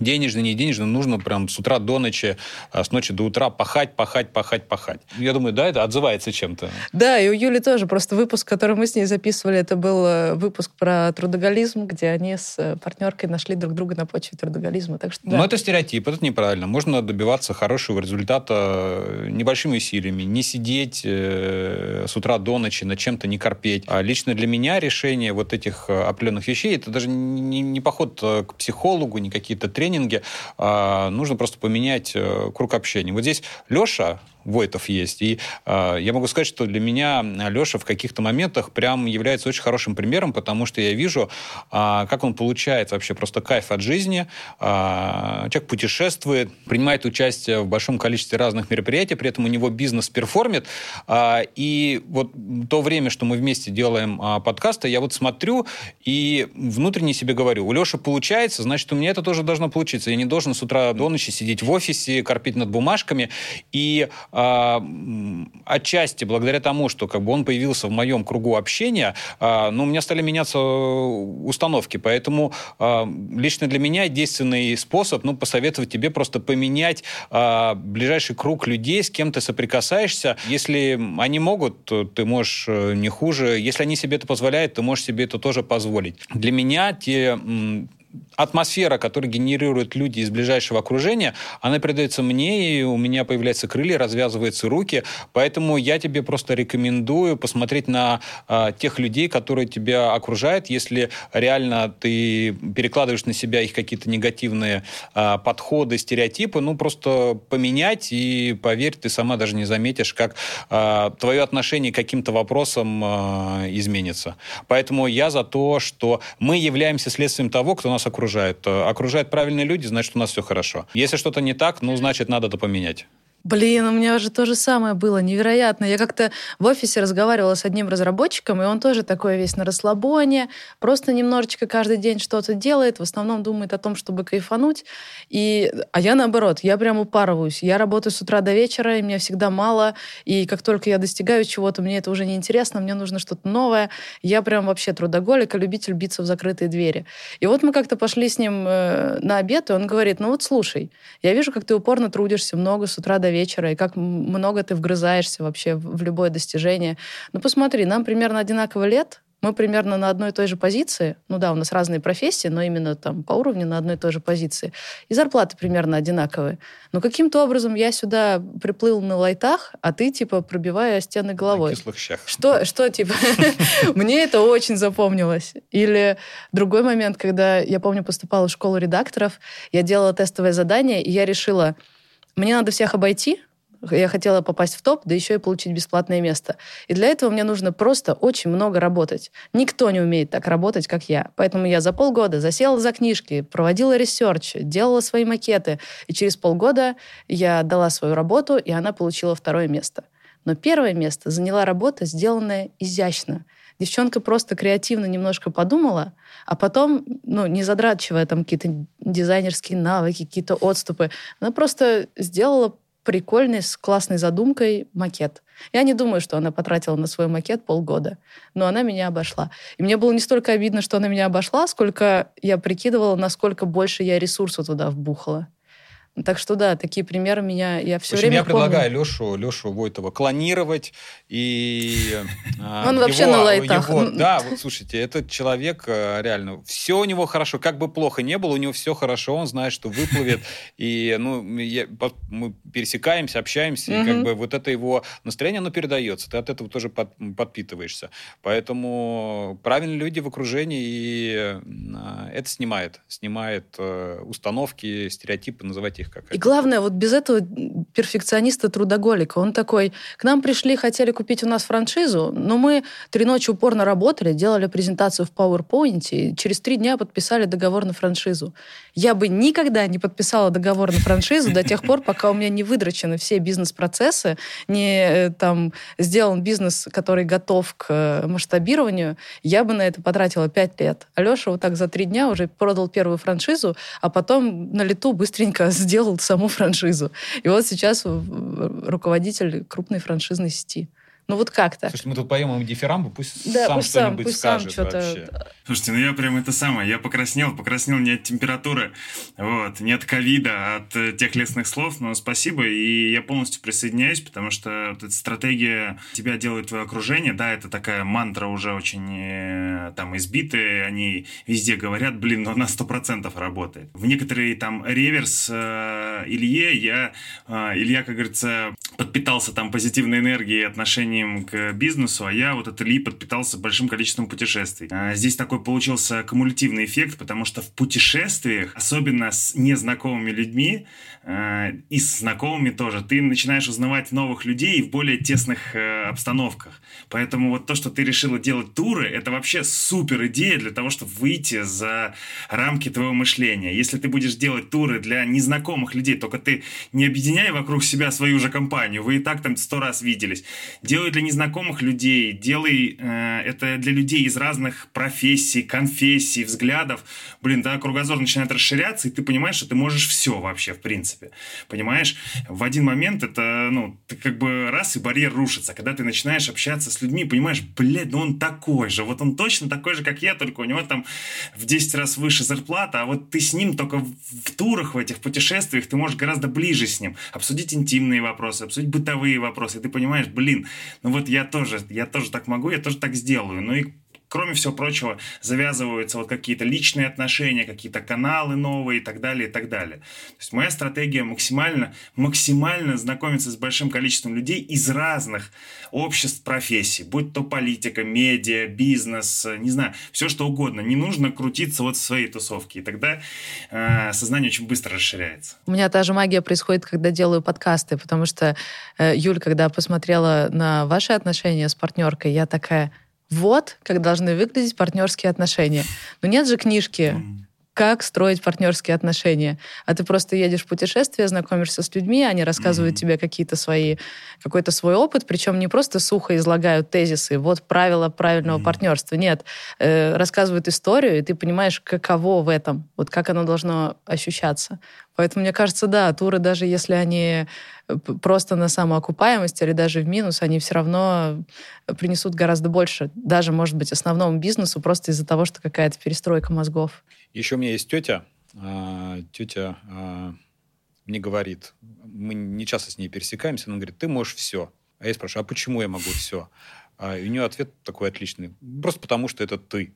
денежно, не денежно, нужно прям с утра до ночи, а, с ночи до утра пахать, пахать, пахать, пахать. Я думаю, да, это отзывается чем-то. Да, и у Юли тоже просто выпуск, который мы с ней записывали, это был э, выпуск про трудоголизм, где они с э, партнеркой нашли друг друга на почве трудоголизма. Так что, да. Но это стереотип, это неправильно. Можно добиваться хорошего результата э, небольшими усилиями, не сидеть с утра до ночи, на чем-то не корпеть. А лично для меня решение вот этих определенных вещей, это даже не, не поход к психологу, не какие-то тренинге, а, нужно просто поменять э, круг общения. Вот здесь Леша, Войтов есть. И э, я могу сказать, что для меня Леша в каких-то моментах прям является очень хорошим примером, потому что я вижу, э, как он получает вообще просто кайф от жизни. Э, человек путешествует, принимает участие в большом количестве разных мероприятий, при этом у него бизнес перформит. Э, и вот то время, что мы вместе делаем э, подкасты, я вот смотрю и внутренне себе говорю, у Леши получается, значит, у меня это тоже должно получиться. Я не должен с утра до ночи сидеть в офисе, корпеть над бумажками. И а, отчасти благодаря тому, что как бы он появился в моем кругу общения, а, ну, у меня стали меняться установки. Поэтому а, лично для меня действенный способ, ну, посоветовать тебе просто поменять а, ближайший круг людей, с кем ты соприкасаешься. Если они могут, то ты можешь э, не хуже. Если они себе это позволяют, ты можешь себе это тоже позволить. Для меня те атмосфера, которую генерируют люди из ближайшего окружения, она передается мне, и у меня появляются крылья, развязываются руки. Поэтому я тебе просто рекомендую посмотреть на э, тех людей, которые тебя окружают. Если реально ты перекладываешь на себя их какие-то негативные э, подходы, стереотипы, ну просто поменять, и поверь, ты сама даже не заметишь, как э, твое отношение к каким-то вопросам э, изменится. Поэтому я за то, что мы являемся следствием того, кто нас окружает окружает. Окружают правильные люди, значит, у нас все хорошо. Если что-то не так, ну, значит, надо это поменять. Блин, у меня уже то же самое было, невероятно. Я как-то в офисе разговаривала с одним разработчиком, и он тоже такой весь на расслабоне, просто немножечко каждый день что-то делает, в основном думает о том, чтобы кайфануть. И, а я наоборот, я прям упарываюсь. Я работаю с утра до вечера, и мне всегда мало, и как только я достигаю чего-то, мне это уже не интересно, мне нужно что-то новое. Я прям вообще трудоголик, и любитель биться в закрытые двери. И вот мы как-то пошли с ним э, на обед, и он говорит, ну вот слушай, я вижу, как ты упорно трудишься много с утра до вечера, и как много ты вгрызаешься вообще в любое достижение. Ну, посмотри, нам примерно одинаково лет, мы примерно на одной и той же позиции. Ну да, у нас разные профессии, но именно там по уровню на одной и той же позиции. И зарплаты примерно одинаковые. Но каким-то образом я сюда приплыл на лайтах, а ты типа пробивая стены головой. На кислых щах. Что, что типа? Мне это очень запомнилось. Или другой момент, когда я помню поступала в школу редакторов, я делала тестовое задание, и я решила, мне надо всех обойти, я хотела попасть в топ, да еще и получить бесплатное место. И для этого мне нужно просто очень много работать. Никто не умеет так работать, как я. Поэтому я за полгода засела за книжки, проводила research, делала свои макеты. И через полгода я дала свою работу, и она получила второе место. Но первое место заняла работа, сделанная изящно. Девчонка просто креативно немножко подумала, а потом, ну, не задрачивая там какие-то дизайнерские навыки, какие-то отступы, она просто сделала прикольный, с классной задумкой макет. Я не думаю, что она потратила на свой макет полгода, но она меня обошла. И мне было не столько обидно, что она меня обошла, сколько я прикидывала, насколько больше я ресурсов туда вбухала. Так что да, такие примеры меня я все время Я предлагаю. Лешу, Лешу Войтова клонировать и а, Он вообще на лайтах. Да, вот слушайте, этот человек э, реально, все у него хорошо, как бы плохо не было, у него все хорошо, он знает, что выплывет, и ну, мы пересекаемся, общаемся, и как бы вот это его настроение, оно передается, ты от этого тоже подпитываешься. Поэтому правильные люди в окружении, и а, это снимает, снимает э, установки, стереотипы, называйте их как И главное, вот без этого перфекциониста-трудоголика, он такой, к нам пришли, хотели купить у нас франшизу, но мы три ночи упорно работали, делали презентацию в PowerPoint, и через три дня подписали договор на франшизу. Я бы никогда не подписала договор на франшизу до тех пор, пока у меня не выдрачены все бизнес-процессы, не э, там сделан бизнес, который готов к э, масштабированию, я бы на это потратила пять лет. Алеша вот так за три дня уже продал первую франшизу, а потом на лету быстренько сделал саму франшизу. И вот сейчас руководитель крупной франшизной сети. Ну вот как-то. Слушайте, мы тут поем им дифирамбы, пусть да, сам пусть что-нибудь пусть скажет сам вообще. Слушайте, ну я прям это самое, я покраснел, покраснел не от температуры, вот, не от ковида, а от э, тех лестных слов, но спасибо, и я полностью присоединяюсь, потому что вот эта стратегия тебя делает твое окружение, да, это такая мантра уже очень э, там избитая, они везде говорят, блин, но на сто процентов работает. В некоторые там реверс э, Илье я, э, Илья, как говорится, подпитался там позитивной энергией отношений отношением к бизнесу, а я вот это ли подпитался большим количеством путешествий. А здесь такой получился кумулятивный эффект, потому что в путешествиях, особенно с незнакомыми людьми и с знакомыми тоже, ты начинаешь узнавать новых людей в более тесных э, обстановках. Поэтому вот то, что ты решила делать туры, это вообще супер идея для того, чтобы выйти за рамки твоего мышления. Если ты будешь делать туры для незнакомых людей, только ты не объединяй вокруг себя свою же компанию, вы и так там сто раз виделись. Делай для незнакомых людей, делай э, это для людей из разных профессий, конфессий, взглядов. Блин, да, кругозор начинает расширяться, и ты понимаешь, что ты можешь все вообще, в принципе. Понимаешь? В один момент это, ну, ты как бы раз, и барьер рушится. Когда ты начинаешь общаться с людьми, понимаешь, блядь, ну он такой же, вот он точно такой же, как я, только у него там в 10 раз выше зарплата, а вот ты с ним только в турах, в этих путешествиях, ты можешь гораздо ближе с ним обсудить интимные вопросы, обсудить бытовые вопросы, и ты понимаешь, блин, ну вот я тоже, я тоже так могу, я тоже так сделаю. Ну и кроме всего прочего, завязываются вот какие-то личные отношения, какие-то каналы новые и так далее, и так далее. То есть моя стратегия максимально, максимально знакомиться с большим количеством людей из разных обществ, профессий, будь то политика, медиа, бизнес, не знаю, все что угодно. Не нужно крутиться вот в своей тусовке, и тогда э, сознание очень быстро расширяется. У меня та же магия происходит, когда делаю подкасты, потому что, э, Юль, когда посмотрела на ваши отношения с партнеркой, я такая, вот как должны выглядеть партнерские отношения. Но нет же книжки, как строить партнерские отношения. А ты просто едешь в путешествие, знакомишься с людьми, они рассказывают mm-hmm. тебе какие-то свои, какой-то свой опыт, причем не просто сухо излагают тезисы, вот правила правильного mm-hmm. партнерства. Нет, э, рассказывают историю, и ты понимаешь, каково в этом, вот как оно должно ощущаться. Поэтому, мне кажется, да, туры, даже если они э, просто на самоокупаемость или даже в минус, они все равно принесут гораздо больше, даже, может быть, основному бизнесу, просто из-за того, что какая-то перестройка мозгов. Еще у меня есть тетя. А, тетя а, мне говорит, мы не часто с ней пересекаемся, она говорит, ты можешь все. А я спрашиваю, а почему я могу все? А, и у нее ответ такой отличный. Просто потому, что это ты.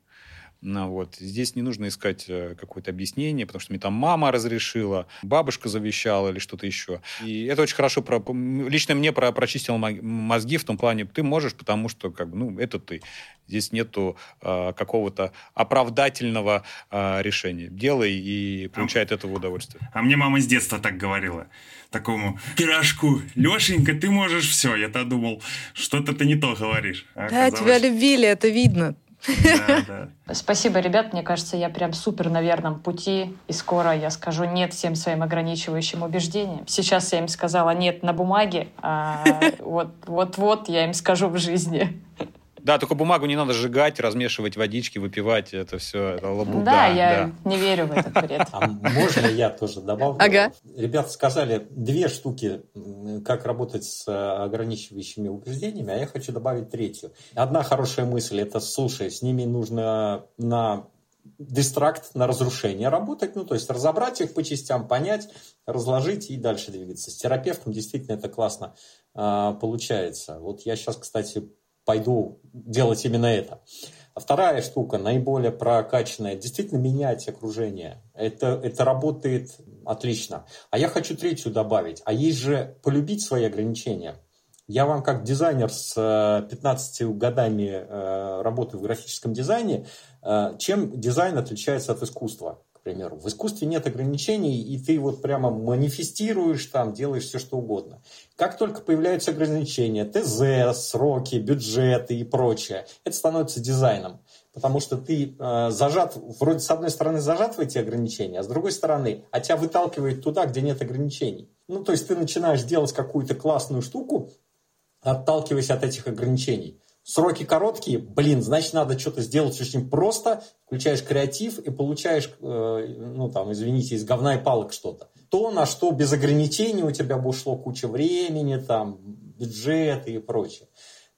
Ну, вот. Здесь не нужно искать э, какое-то объяснение, потому что мне там мама разрешила, бабушка завещала или что-то еще. И это очень хорошо, про, лично мне про, прочистило мозги в том плане, ты можешь, потому что как бы, ну, это ты. Здесь нету э, какого-то оправдательного э, решения. Делай и получай от этого удовольствие. А мне мама с детства так говорила такому пирожку. Лешенька, ты можешь все. Я-то думал, что-то ты не то говоришь. А да, тебя любили, это видно. Спасибо, ребят. Мне кажется, я прям супер на верном пути. И скоро я скажу нет всем своим ограничивающим убеждениям. Сейчас я им сказала нет на бумаге, а вот-вот я им скажу в жизни. Да, только бумагу не надо сжигать, размешивать водички, выпивать. Это все это лабуда. Да, я да. не верю в этот бред. А можно я тоже добавлю? Ага. Ребята сказали две штуки, как работать с ограничивающими убеждениями, а я хочу добавить третью. Одна хорошая мысль – это, слушай, с ними нужно на дистракт на разрушение работать, ну, то есть разобрать их по частям, понять, разложить и дальше двигаться. С терапевтом действительно это классно э, получается. Вот я сейчас, кстати, пойду делать именно это. А вторая штука, наиболее прокачанная, действительно менять окружение. Это, это работает отлично. А я хочу третью добавить. А есть же полюбить свои ограничения. Я вам как дизайнер с 15 э, годами э, работы в графическом дизайне, э, чем дизайн отличается от искусства? Примеру. В искусстве нет ограничений, и ты вот прямо манифестируешь там, делаешь все, что угодно. Как только появляются ограничения, ТЗ, сроки, бюджеты и прочее, это становится дизайном. Потому что ты э, зажат, вроде с одной стороны зажат в эти ограничения, а с другой стороны, а тебя выталкивает туда, где нет ограничений. Ну, то есть ты начинаешь делать какую-то классную штуку, отталкиваясь от этих ограничений. Сроки короткие, блин, значит, надо что-то сделать очень просто, включаешь креатив и получаешь, э, ну, там, извините, из говна и палок что-то. То, на что без ограничений у тебя бы ушло куча времени, там, бюджет и прочее.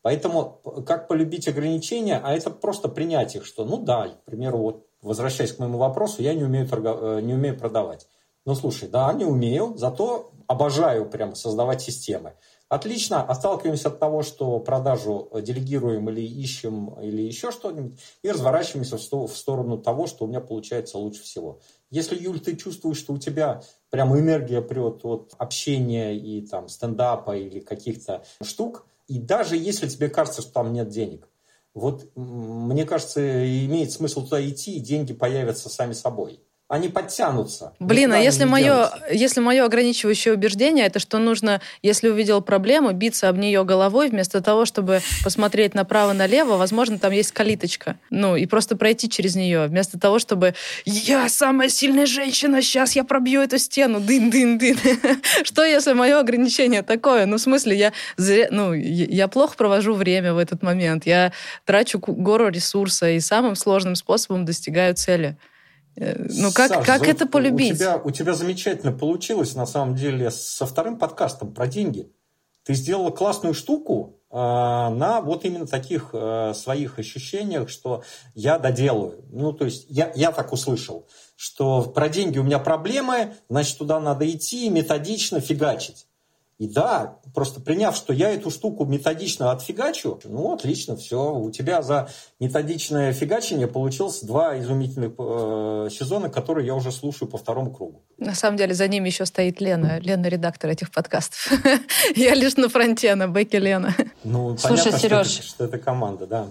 Поэтому как полюбить ограничения, а это просто принять их, что, ну да, к примеру, вот возвращаясь к моему вопросу, я не умею, торгов... Э, не умею продавать. Ну, слушай, да, не умею, зато обожаю прям создавать системы. Отлично, отталкиваемся от того, что продажу делегируем или ищем, или еще что-нибудь, и разворачиваемся в сторону того, что у меня получается лучше всего. Если, Юль, ты чувствуешь, что у тебя прямо энергия прет от общения и там стендапа или каких-то штук, И даже если тебе кажется, что там нет денег, вот мне кажется, имеет смысл туда идти, и деньги появятся сами собой они подтянутся. Блин, а если мое, если мое ограничивающее убеждение, это что нужно, если увидел проблему, биться об нее головой, вместо того, чтобы посмотреть направо-налево, возможно, там есть калиточка. Ну, и просто пройти через нее, вместо того, чтобы «Я самая сильная женщина, сейчас я пробью эту стену, дын-дын-дын». Что, если мое ограничение такое? Ну, в смысле, я, ну, я плохо провожу время в этот момент, я трачу гору ресурса и самым сложным способом достигаю цели. Ну, как, Саш, как это полюбить? У тебя, у тебя замечательно получилось, на самом деле, со вторым подкастом про деньги. Ты сделала классную штуку э, на вот именно таких э, своих ощущениях, что я доделаю. Ну, то есть я, я так услышал, что про деньги у меня проблемы, значит, туда надо идти методично фигачить. И да, просто приняв, что я эту штуку методично отфигачу, ну, отлично, все. У тебя за методичное фигачение получилось два изумительных э, сезона, которые я уже слушаю по второму кругу. На самом деле за ними еще стоит Лена. Лена редактор этих подкастов. Я лишь на фронте, на бэке Лена. Ну, Слушай, Сереж, что это команда, да.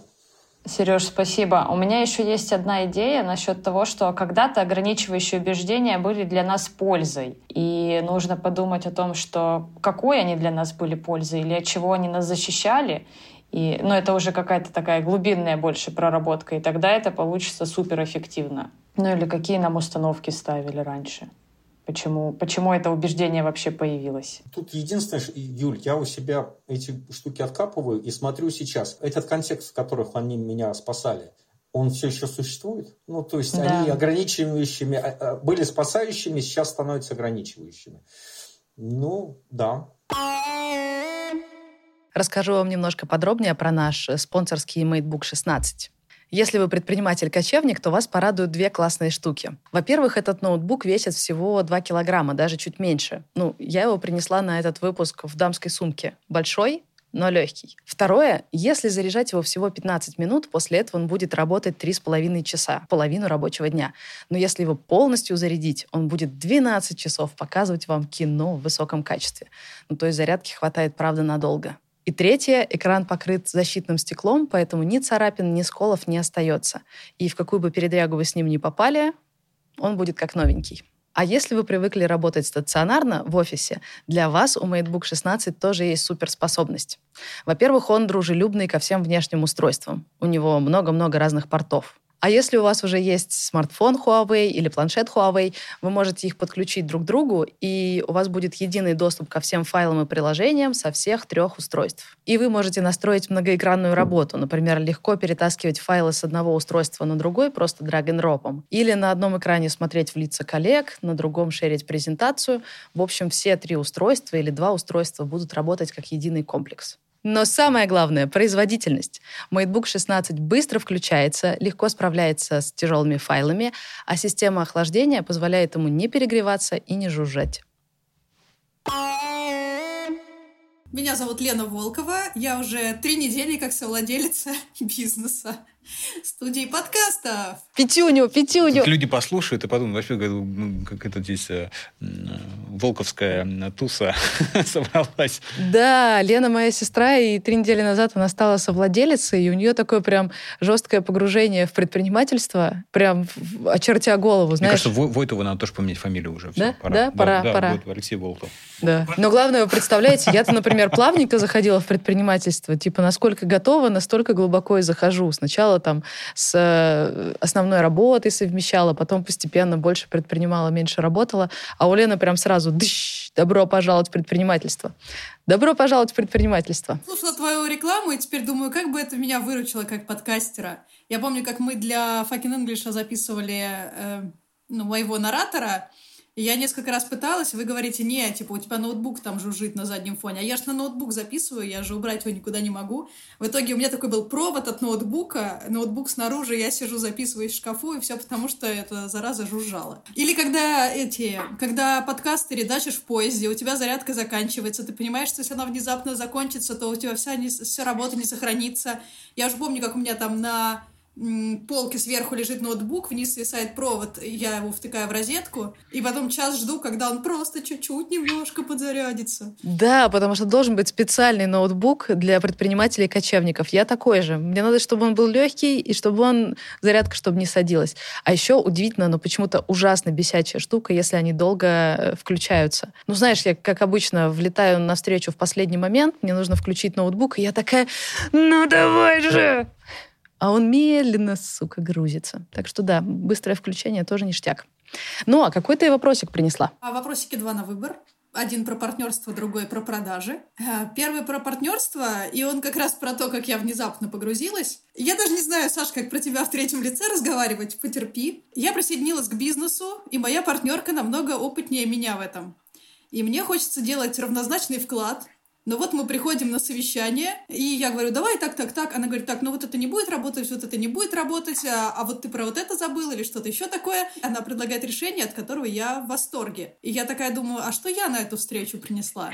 Сереж, спасибо. У меня еще есть одна идея насчет того, что когда-то ограничивающие убеждения были для нас пользой. И нужно подумать о том, что какой они для нас были пользой или от чего они нас защищали. И, ну, это уже какая-то такая глубинная больше проработка, и тогда это получится суперэффективно. Ну или какие нам установки ставили раньше. Почему, почему это убеждение вообще появилось? Тут единственное, Юль, я у себя эти штуки откапываю и смотрю сейчас. Этот контекст, в которых они меня спасали, он все еще существует? Ну, то есть да. они ограничивающими, а, а, были спасающими, сейчас становятся ограничивающими. Ну, да. Расскажу вам немножко подробнее про наш спонсорский MateBook 16. Если вы предприниматель-кочевник, то вас порадуют две классные штуки. Во-первых, этот ноутбук весит всего 2 килограмма, даже чуть меньше. Ну, я его принесла на этот выпуск в дамской сумке. Большой, но легкий. Второе, если заряжать его всего 15 минут, после этого он будет работать 3,5 часа, половину рабочего дня. Но если его полностью зарядить, он будет 12 часов показывать вам кино в высоком качестве. Ну, то есть зарядки хватает, правда, надолго. И третье, экран покрыт защитным стеклом, поэтому ни царапин, ни сколов не остается. И в какую бы передрягу вы с ним не попали, он будет как новенький. А если вы привыкли работать стационарно в офисе, для вас у MateBook 16 тоже есть суперспособность. Во-первых, он дружелюбный ко всем внешним устройствам. У него много-много разных портов. А если у вас уже есть смартфон Huawei или планшет Huawei, вы можете их подключить друг к другу, и у вас будет единый доступ ко всем файлам и приложениям со всех трех устройств. И вы можете настроить многоэкранную работу, например, легко перетаскивать файлы с одного устройства на другой просто драг-н-дропом. Или на одном экране смотреть в лица коллег, на другом шерить презентацию. В общем, все три устройства или два устройства будут работать как единый комплекс. Но самое главное — производительность. MateBook 16 быстро включается, легко справляется с тяжелыми файлами, а система охлаждения позволяет ему не перегреваться и не жужжать. Меня зовут Лена Волкова. Я уже три недели как совладелица бизнеса студии подкастов. Пятюню, пятюню. Тут люди послушают и подумают, вообще, ну, как это здесь э, волковская туса собралась. Да, Лена моя сестра, и три недели назад она стала совладелицей, и у нее такое прям жесткое погружение в предпринимательство, прям очертя голову, знаешь. Мне кажется, Войтову надо тоже поменять фамилию уже. Все, да? Пора. Да, пора, да, пора. Да, Алексей Волков. Да. Но главное, вы представляете, я-то, например, плавненько заходила в предпринимательство, типа, насколько готова, настолько глубоко и захожу. Сначала там с э, основной работой совмещала, потом постепенно больше предпринимала, меньше работала, а у Лены прям сразу дыщ, добро пожаловать в предпринимательство. Добро пожаловать в предпринимательство. Слушала твою рекламу и теперь думаю, как бы это меня выручило как подкастера. Я помню, как мы для Fucking English записывали э, ну, моего наратора, я несколько раз пыталась, вы говорите, не, типа, у тебя ноутбук там жужжит на заднем фоне. А я же на ноутбук записываю, я же убрать его никуда не могу. В итоге у меня такой был провод от ноутбука, ноутбук снаружи, я сижу, записываю в шкафу, и все потому, что эта зараза жужжала. Или когда эти, когда подкасты редачишь в поезде, у тебя зарядка заканчивается, ты понимаешь, что если она внезапно закончится, то у тебя вся, не, вся работа не сохранится. Я уже помню, как у меня там на полке сверху лежит ноутбук, вниз свисает провод, я его втыкаю в розетку, и потом час жду, когда он просто чуть-чуть немножко подзарядится. Да, потому что должен быть специальный ноутбук для предпринимателей-кочевников. Я такой же. Мне надо, чтобы он был легкий, и чтобы он, зарядка, чтобы не садилась. А еще удивительно, но почему-то ужасно бесячая штука, если они долго э, включаются. Ну, знаешь, я, как обычно, влетаю на встречу в последний момент, мне нужно включить ноутбук, и я такая, ну давай же! А он медленно, сука, грузится. Так что да, быстрое включение тоже ништяк. Ну, а какой ты вопросик принесла? А вопросики два на выбор. Один про партнерство, другой про продажи. Э, первый про партнерство, и он как раз про то, как я внезапно погрузилась. Я даже не знаю, Саш, как про тебя в третьем лице разговаривать, потерпи. Я присоединилась к бизнесу, и моя партнерка намного опытнее меня в этом. И мне хочется делать равнозначный вклад, но вот мы приходим на совещание, и я говорю, давай так, так, так. Она говорит, так, ну вот это не будет работать, вот это не будет работать, а, а вот ты про вот это забыл или что-то еще такое. Она предлагает решение, от которого я в восторге. И я такая думаю, а что я на эту встречу принесла?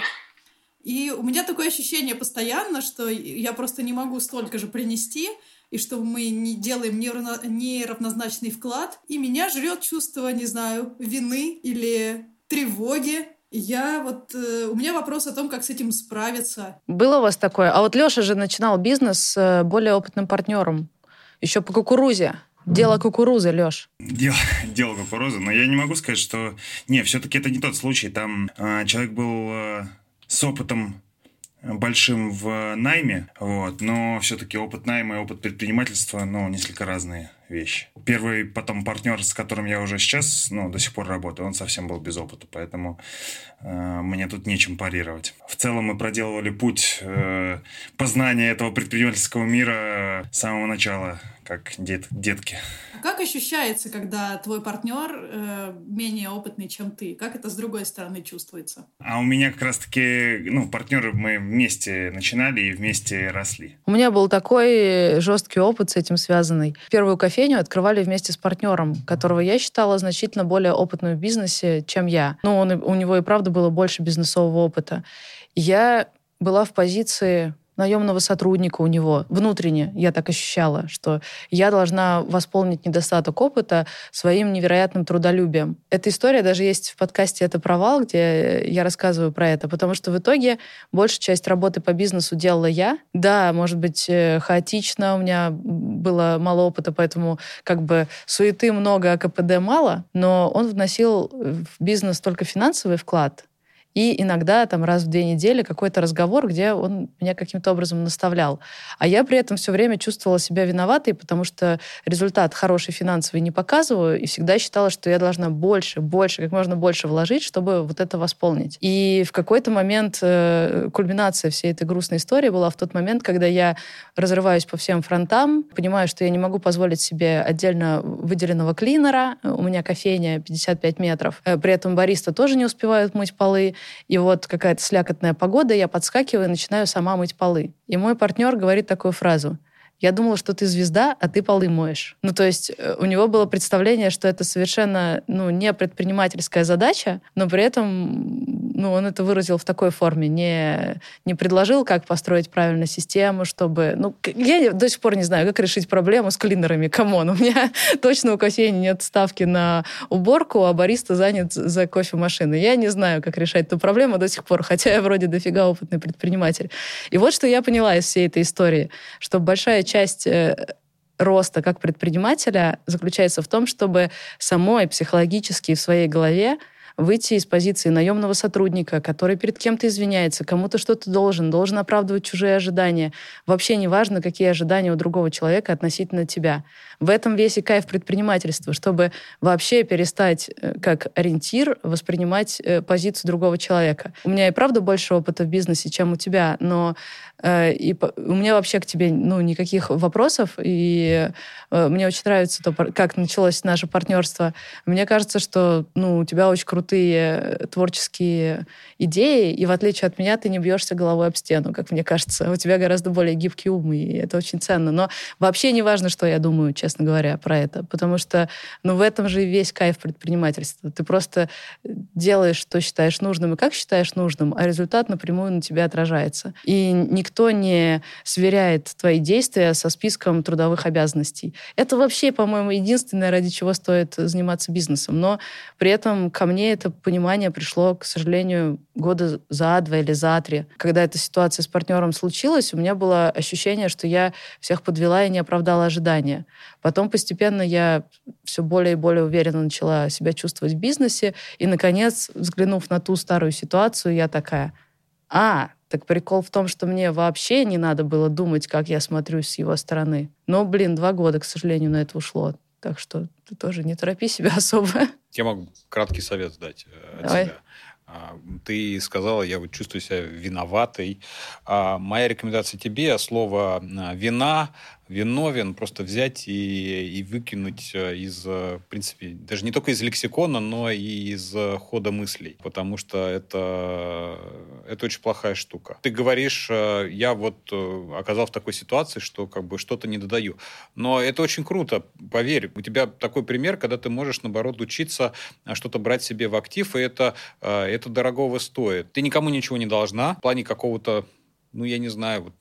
И у меня такое ощущение постоянно, что я просто не могу столько же принести, и что мы не делаем неравнозначный вклад. И меня жрет чувство, не знаю, вины или тревоги, я вот... Э, у меня вопрос о том, как с этим справиться. Было у вас такое? А вот Леша же начинал бизнес с э, более опытным партнером. Еще по кукурузе. Дело кукурузы, Леш. Дело, дело кукурузы. Но я не могу сказать, что... Не, все-таки это не тот случай. Там э, человек был э, с опытом большим в найме, вот, но все-таки опыт найма и опыт предпринимательства, ну, несколько разные вещи. Первый потом партнер, с которым я уже сейчас, ну, до сих пор работаю, он совсем был без опыта, поэтому э, мне тут нечем парировать. В целом мы проделывали путь э, познания этого предпринимательского мира с самого начала, как дет, детки. Как ощущается, когда твой партнер э, менее опытный, чем ты? Как это с другой стороны чувствуется? А у меня как раз-таки, ну, партнеры мы вместе начинали и вместе росли. У меня был такой жесткий опыт с этим связанный. Первую кофейню открывали вместе с партнером, которого я считала значительно более опытным в бизнесе, чем я. Ну, он, у него и правда было больше бизнесового опыта. Я была в позиции наемного сотрудника у него. Внутренне я так ощущала, что я должна восполнить недостаток опыта своим невероятным трудолюбием. Эта история даже есть в подкасте «Это провал», где я рассказываю про это, потому что в итоге большая часть работы по бизнесу делала я. Да, может быть, э, хаотично, у меня было мало опыта, поэтому как бы суеты много, а КПД мало, но он вносил в бизнес только финансовый вклад, и иногда там раз в две недели какой-то разговор, где он меня каким-то образом наставлял. А я при этом все время чувствовала себя виноватой, потому что результат хороший финансовый не показываю, и всегда считала, что я должна больше, больше, как можно больше вложить, чтобы вот это восполнить. И в какой-то момент э, кульминация всей этой грустной истории была в тот момент, когда я разрываюсь по всем фронтам, понимаю, что я не могу позволить себе отдельно выделенного клинера, у меня кофейня 55 метров, э, при этом бариста тоже не успевают мыть полы, и вот какая-то слякотная погода, я подскакиваю и начинаю сама мыть полы. И мой партнер говорит такую фразу. Я думала, что ты звезда, а ты полы моешь. Ну, то есть э, у него было представление, что это совершенно ну, не предпринимательская задача, но при этом ну, он это выразил в такой форме, не, не предложил, как построить правильную систему, чтобы... Ну, я до сих пор не знаю, как решить проблему с клинерами. Come on, у меня точно у кофейни нет ставки на уборку, а бариста занят за кофемашиной. Я не знаю, как решать эту проблему до сих пор, хотя я вроде дофига опытный предприниматель. И вот что я поняла из всей этой истории, что большая часть э, роста как предпринимателя заключается в том, чтобы самой психологически в своей голове выйти из позиции наемного сотрудника, который перед кем-то извиняется, кому-то что-то должен, должен оправдывать чужие ожидания. Вообще не важно, какие ожидания у другого человека относительно тебя. В этом весь и кайф предпринимательства, чтобы вообще перестать э, как ориентир воспринимать э, позицию другого человека. У меня и правда больше опыта в бизнесе, чем у тебя, но и у меня вообще к тебе ну, никаких вопросов, и мне очень нравится то, как началось наше партнерство. Мне кажется, что ну, у тебя очень крутые творческие идеи, и в отличие от меня ты не бьешься головой об стену, как мне кажется. У тебя гораздо более гибкий ум, и это очень ценно. Но вообще не важно, что я думаю, честно говоря, про это. Потому что, ну, в этом же весь кайф предпринимательства. Ты просто делаешь, что считаешь нужным и как считаешь нужным, а результат напрямую на тебя отражается. И ник- никто не сверяет твои действия со списком трудовых обязанностей. Это вообще, по-моему, единственное, ради чего стоит заниматься бизнесом. Но при этом ко мне это понимание пришло, к сожалению, года за два или за три. Когда эта ситуация с партнером случилась, у меня было ощущение, что я всех подвела и не оправдала ожидания. Потом постепенно я все более и более уверенно начала себя чувствовать в бизнесе. И, наконец, взглянув на ту старую ситуацию, я такая, а, так прикол в том, что мне вообще не надо было думать, как я смотрюсь с его стороны. Но, блин, два года, к сожалению, на это ушло. Так что ты тоже не торопи себя особо. Я могу краткий совет дать э, от Давай. себя. А, Ты сказала, я вот чувствую себя виноватой. А Моя рекомендация тебе слово а, вина, виновен, просто взять и, и выкинуть э, из, э, в принципе, даже не только из лексикона, но и из э, хода мыслей, потому что это, это очень плохая штука. Ты говоришь, я вот оказался в такой ситуации, что как бы что-то не додаю. Но это очень круто, поверь. У тебя такой пример, когда ты можешь, наоборот, учиться что-то брать себе в актив, и это, это дорогого стоит. Ты никому ничего не должна в плане какого-то ну, я не знаю, вот,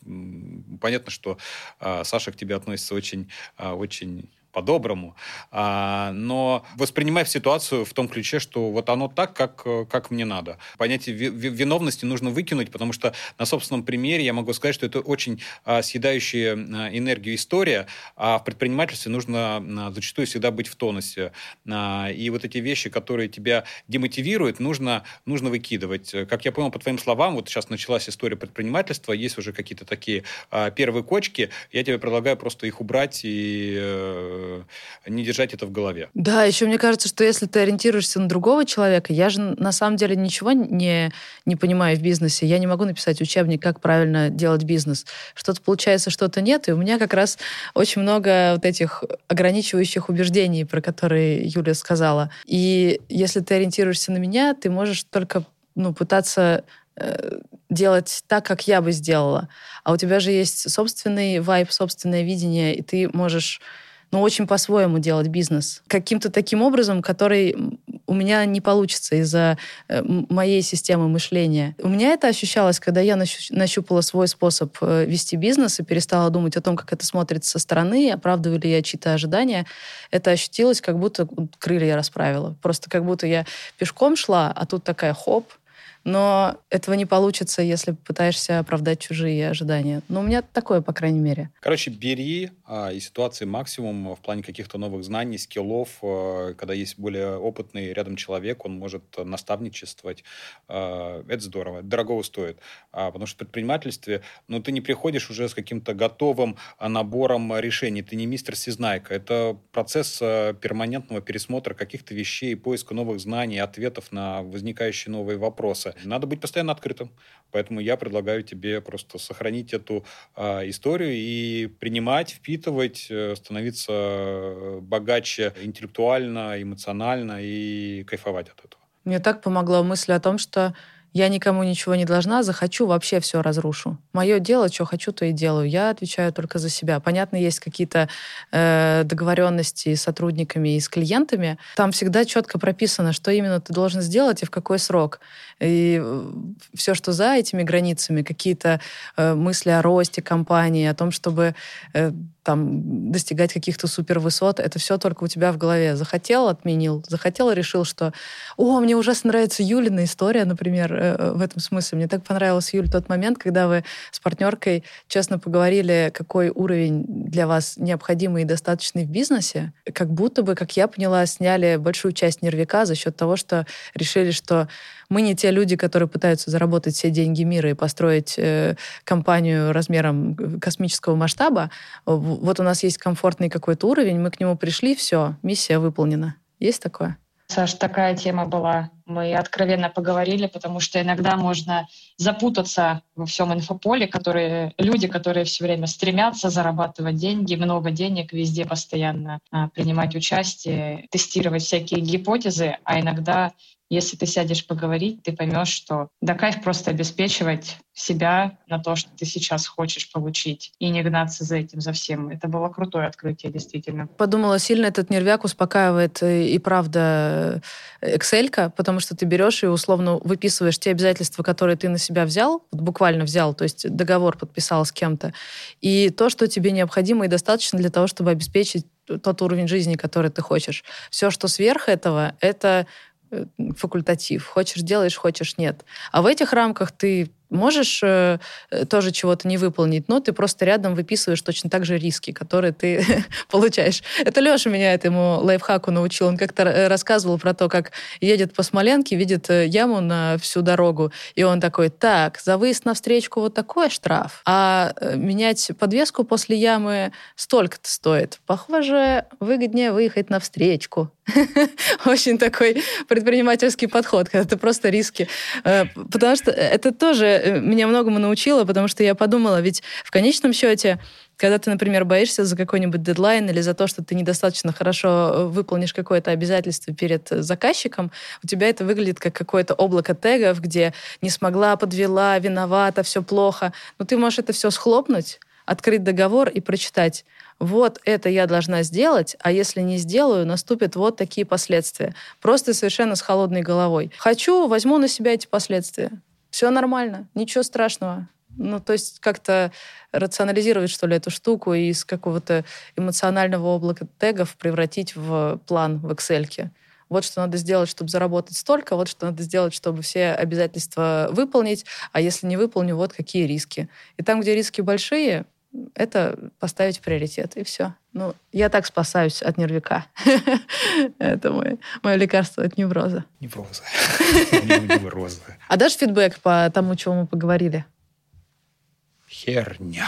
понятно, что а, Саша к тебе относится очень, а, очень по-доброму, а, но воспринимай ситуацию в том ключе, что вот оно так, как, как мне надо. Понятие ви- ви- виновности нужно выкинуть, потому что на собственном примере я могу сказать, что это очень а, съедающая а, энергию история, а в предпринимательстве нужно а, зачастую всегда быть в тонусе. А, и вот эти вещи, которые тебя демотивируют, нужно, нужно выкидывать. Как я понял по твоим словам, вот сейчас началась история предпринимательства, есть уже какие-то такие а, первые кочки, я тебе предлагаю просто их убрать и э, не держать это в голове. Да, еще мне кажется, что если ты ориентируешься на другого человека, я же на самом деле ничего не, не понимаю в бизнесе. Я не могу написать учебник, как правильно делать бизнес. Что-то получается, что-то нет. И у меня как раз очень много вот этих ограничивающих убеждений, про которые Юля сказала. И если ты ориентируешься на меня, ты можешь только ну, пытаться э, делать так, как я бы сделала. А у тебя же есть собственный вайб, собственное видение, и ты можешь ну, очень по-своему делать бизнес. Каким-то таким образом, который у меня не получится из-за э, моей системы мышления. У меня это ощущалось, когда я нащу- нащупала свой способ э, вести бизнес и перестала думать о том, как это смотрится со стороны, оправдываю ли я чьи-то ожидания. Это ощутилось, как будто крылья расправила. Просто как будто я пешком шла, а тут такая хоп, но этого не получится, если пытаешься оправдать чужие ожидания. Но у меня такое, по крайней мере. Короче, бери а, из ситуации максимум в плане каких-то новых знаний, скиллов. а, когда есть более опытный рядом человек, он может наставничествовать. А, это здорово, это дорого стоит. А, потому что в предпринимательстве, ну, ты не приходишь уже с каким-то готовым а, набором решений. Ты не мистер Всезнайка. Это процесс а, перманентного пересмотра каких-то вещей, поиска новых знаний, ответов на возникающие новые вопросы. Надо быть постоянно открытым. Поэтому я предлагаю тебе просто сохранить эту а, историю и принимать, впитывать, э, становиться э, богаче интеллектуально, эмоционально и кайфовать от этого. Мне так помогла мысль о том, что я никому ничего не должна, захочу, вообще все разрушу. Мое дело, что хочу, то и делаю. Я отвечаю только за себя. Понятно, есть какие-то э, договоренности с сотрудниками и с клиентами. Там всегда четко прописано, что именно ты должен сделать и в какой срок. И все, что за этими границами, какие-то э, мысли о росте компании, о том, чтобы э, там достигать каких-то супервысот, это все только у тебя в голове. Захотел, отменил. Захотел, решил, что «О, мне ужасно нравится Юлина история, например, э, в этом смысле. Мне так понравился, Юль, тот момент, когда вы с партнеркой честно поговорили, какой уровень для вас необходимый и достаточный в бизнесе. Как будто бы, как я поняла, сняли большую часть нервика за счет того, что решили, что мы не те люди, которые пытаются заработать все деньги мира и построить э, компанию размером космического масштаба. Вот у нас есть комфортный какой-то уровень, мы к нему пришли, все, миссия выполнена. Есть такое? Саш, такая тема была. Мы откровенно поговорили, потому что иногда можно запутаться во всем инфополе, которые люди, которые все время стремятся зарабатывать деньги, много денег, везде постоянно а, принимать участие, тестировать всякие гипотезы, а иногда Если ты сядешь поговорить, ты поймешь, что да кайф просто обеспечивать себя на то, что ты сейчас хочешь получить, и не гнаться за этим, за всем. Это было крутое открытие, действительно. Подумала, сильно этот нервяк успокаивает э, и, правда excel потому что ты берешь и условно выписываешь те обязательства, которые ты на себя взял, буквально взял, то есть договор подписал с кем-то, и то, что тебе необходимо и достаточно для того, чтобы обеспечить тот уровень жизни, который ты хочешь. Все, что сверх этого, это э, факультатив. Хочешь делаешь, хочешь нет. А в этих рамках ты можешь э, э, тоже чего-то не выполнить, но ты просто рядом выписываешь точно так же риски, которые ты получаешь. Это Леша меня этому лайфхаку научил. Он как-то э, рассказывал про то, как едет по Смоленке, видит э, яму на всю дорогу, и он такой, так, за выезд на встречку вот такой штраф, а менять подвеску после ямы столько-то стоит. Похоже, выгоднее выехать на встречку. Очень такой предпринимательский подход, когда ты просто риски. Потому что это тоже Э, меня многому научила, потому что я подумала, ведь в конечном счете, когда ты, например, боишься за какой-нибудь дедлайн или за то, что ты недостаточно хорошо э, выполнишь какое-то обязательство перед заказчиком, у тебя это выглядит как какое-то облако тегов, где не смогла, подвела, виновата, все плохо. Но ты можешь это все схлопнуть, открыть договор и прочитать вот это я должна сделать, а если не сделаю, наступят вот такие последствия. Просто совершенно с холодной головой. Хочу, возьму на себя эти последствия все нормально, ничего страшного. Ну, то есть как-то рационализировать, что ли, эту штуку и из какого-то эмоционального облака тегов превратить в план в Excel. Вот что надо сделать, чтобы заработать столько, вот что надо сделать, чтобы все обязательства выполнить, а если не выполню, вот какие риски. И там, где риски большие, это поставить приоритет, и все. Ну, я так спасаюсь от нервика. Это мое, мое лекарство от невроза. Невроза. Невроза. А дашь фидбэк по тому, чего мы поговорили? Херня.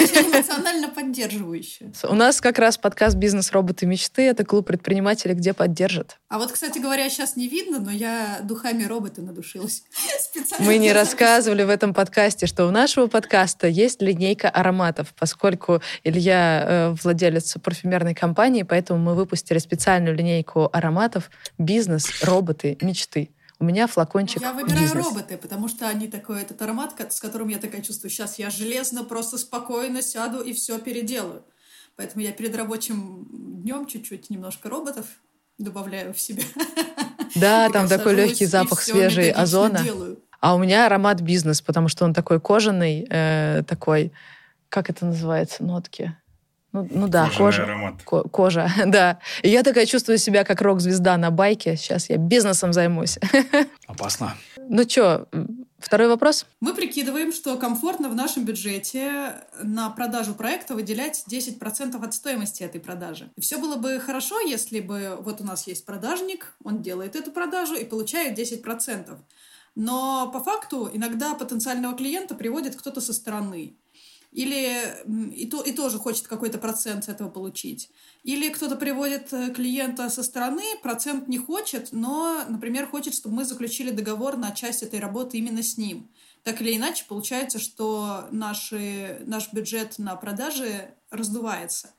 Очень эмоционально поддерживающе. У нас как раз подкаст «Бизнес. Роботы. Мечты». Это клуб предпринимателей, где поддержат. А вот, кстати говоря, сейчас не видно, но я духами робота надушилась. Мы не рассказывали в этом подкасте, что у нашего подкаста есть линейка ароматов, поскольку Илья э, владелец парфюмерной компании, поэтому мы выпустили специальную линейку ароматов «Бизнес. Роботы. Мечты». У меня флакончик Я выбираю бизнес. роботы, потому что они такой, этот аромат, с которым я такая чувствую, сейчас я железно, просто спокойно сяду и все переделаю. Поэтому я перед рабочим днем чуть-чуть немножко роботов добавляю в себя. Да, там такой легкий запах свежей озона. А у меня аромат бизнес, потому что он такой кожаный, э, такой, как это называется, нотки? Ну, ну да, кожа. Аромат. Ко- кожа, да. И я такая чувствую себя как рок-звезда на байке. Сейчас я бизнесом займусь. Опасно. Ну что, второй вопрос? Мы прикидываем, что комфортно в нашем бюджете на продажу проекта выделять 10% от стоимости этой продажи. И все было бы хорошо, если бы вот у нас есть продажник, он делает эту продажу и получает 10%. Но по факту иногда потенциального клиента приводит кто-то со стороны. Или и, то, и тоже хочет какой-то процент с этого получить. Или кто-то приводит э, клиента со стороны, процент не хочет, но, например, хочет, чтобы мы заключили договор на часть этой работы именно с ним. Так или иначе, получается, что наши, наш бюджет на продажи раздувается.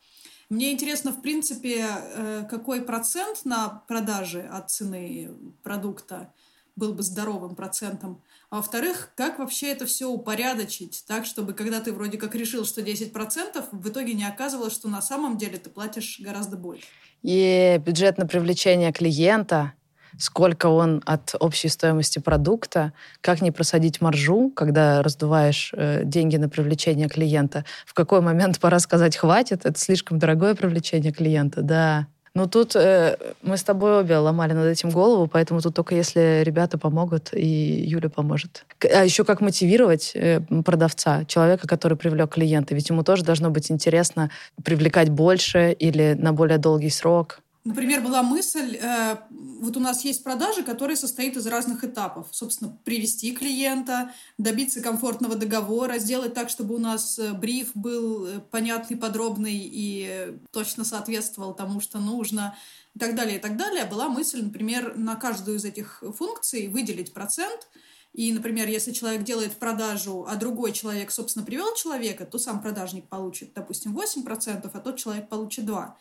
Мне интересно, в принципе, э, какой процент на продажи от цены продукта был бы здоровым процентом. А во-вторых, как вообще это все упорядочить так, чтобы когда ты вроде как решил, что 10%, в итоге не оказывалось, что на самом деле ты платишь гораздо больше. И бюджет на привлечение клиента, сколько он от общей стоимости продукта, как не просадить маржу, когда раздуваешь э, деньги на привлечение клиента, в какой момент пора сказать «хватит», это слишком дорогое привлечение клиента, да. Ну, тут э, мы с тобой обе ломали над этим голову, поэтому тут только если ребята помогут, и Юля поможет. А еще как мотивировать э, продавца, человека, который привлек клиента. Ведь ему тоже должно быть интересно привлекать больше или на более долгий срок. Например, была мысль, э, вот у нас есть продажи, которые состоят из разных этапов. Собственно, привести клиента, добиться комфортного договора, сделать так, чтобы у нас э, бриф был э, понятный, подробный и точно соответствовал тому, что нужно, и так далее, и так далее. Была мысль, например, на каждую из этих функций выделить процент, и, например, если человек делает продажу, а другой человек, собственно, привел человека, то сам продажник получит, допустим, 8%, а тот человек получит 2%.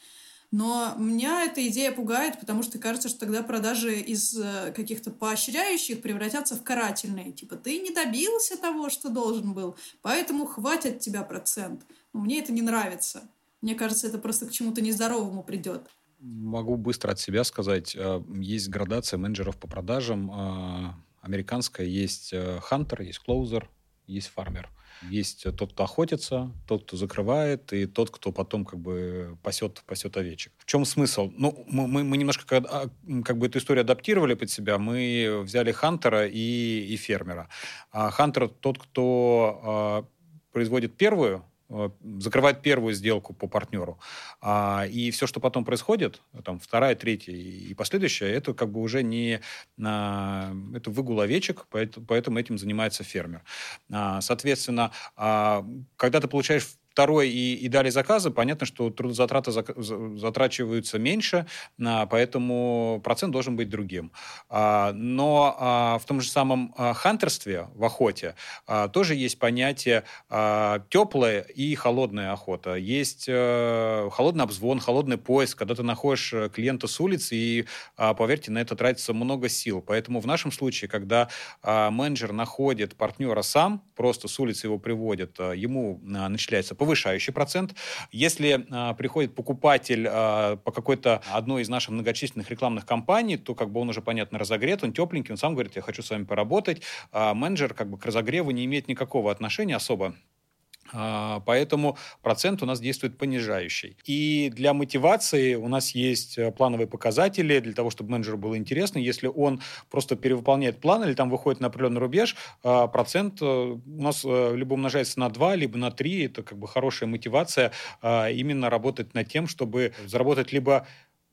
Но меня эта идея пугает, потому что кажется, что тогда продажи из э, каких-то поощряющих превратятся в карательные. Типа, ты не добился того, что должен был, поэтому хватит тебя процент. Но мне это не нравится. Мне кажется, это просто к чему-то нездоровому придет. Могу быстро от себя сказать. Э, есть градация менеджеров по продажам. Э, американская есть хантер, есть клоузер, есть фармер. Есть тот, кто охотится, тот, кто закрывает, и тот, кто потом как бы пасет, пасет овечек. В чем смысл? Ну, мы, мы немножко как, а, как бы эту историю адаптировали под себя. Мы взяли хантера и, и фермера. А хантер тот, кто а, производит первую Э, закрывает первую сделку по партнеру. А, и все, что потом происходит, там, вторая, третья и последующая, это как бы уже не... А, это выгул овечек, поэтому, поэтому этим занимается фермер. А, соответственно, а, когда ты получаешь второй и, и дали заказы, понятно, что трудозатраты затрачиваются меньше, а, поэтому процент должен быть другим. А, но а, в том же самом хантерстве, в охоте, тоже есть понятие теплая и холодная охота. Есть э, холодный обзвон, холодный поиск, когда ты находишь э, клиента с улицы, и, поверьте, на это тратится много сил. Поэтому в нашем случае, когда менеджер находит партнера сам, просто с улицы его приводит, ему начисляется повышающий процент. Если э, приходит покупатель э, по какой-то одной из наших многочисленных рекламных кампаний, то как бы он уже, понятно, разогрет, он тепленький, он сам говорит, я хочу с вами поработать. А менеджер как бы к разогреву не имеет никакого отношения особо. А, поэтому процент у нас действует понижающий. И для мотивации у нас есть э, плановые показатели для того, чтобы менеджеру было интересно. Если он просто перевыполняет план или там выходит на определенный рубеж, а, процент э, у нас э, либо умножается на 2, либо на 3. Это как бы хорошая мотивация а, именно работать над тем, чтобы заработать либо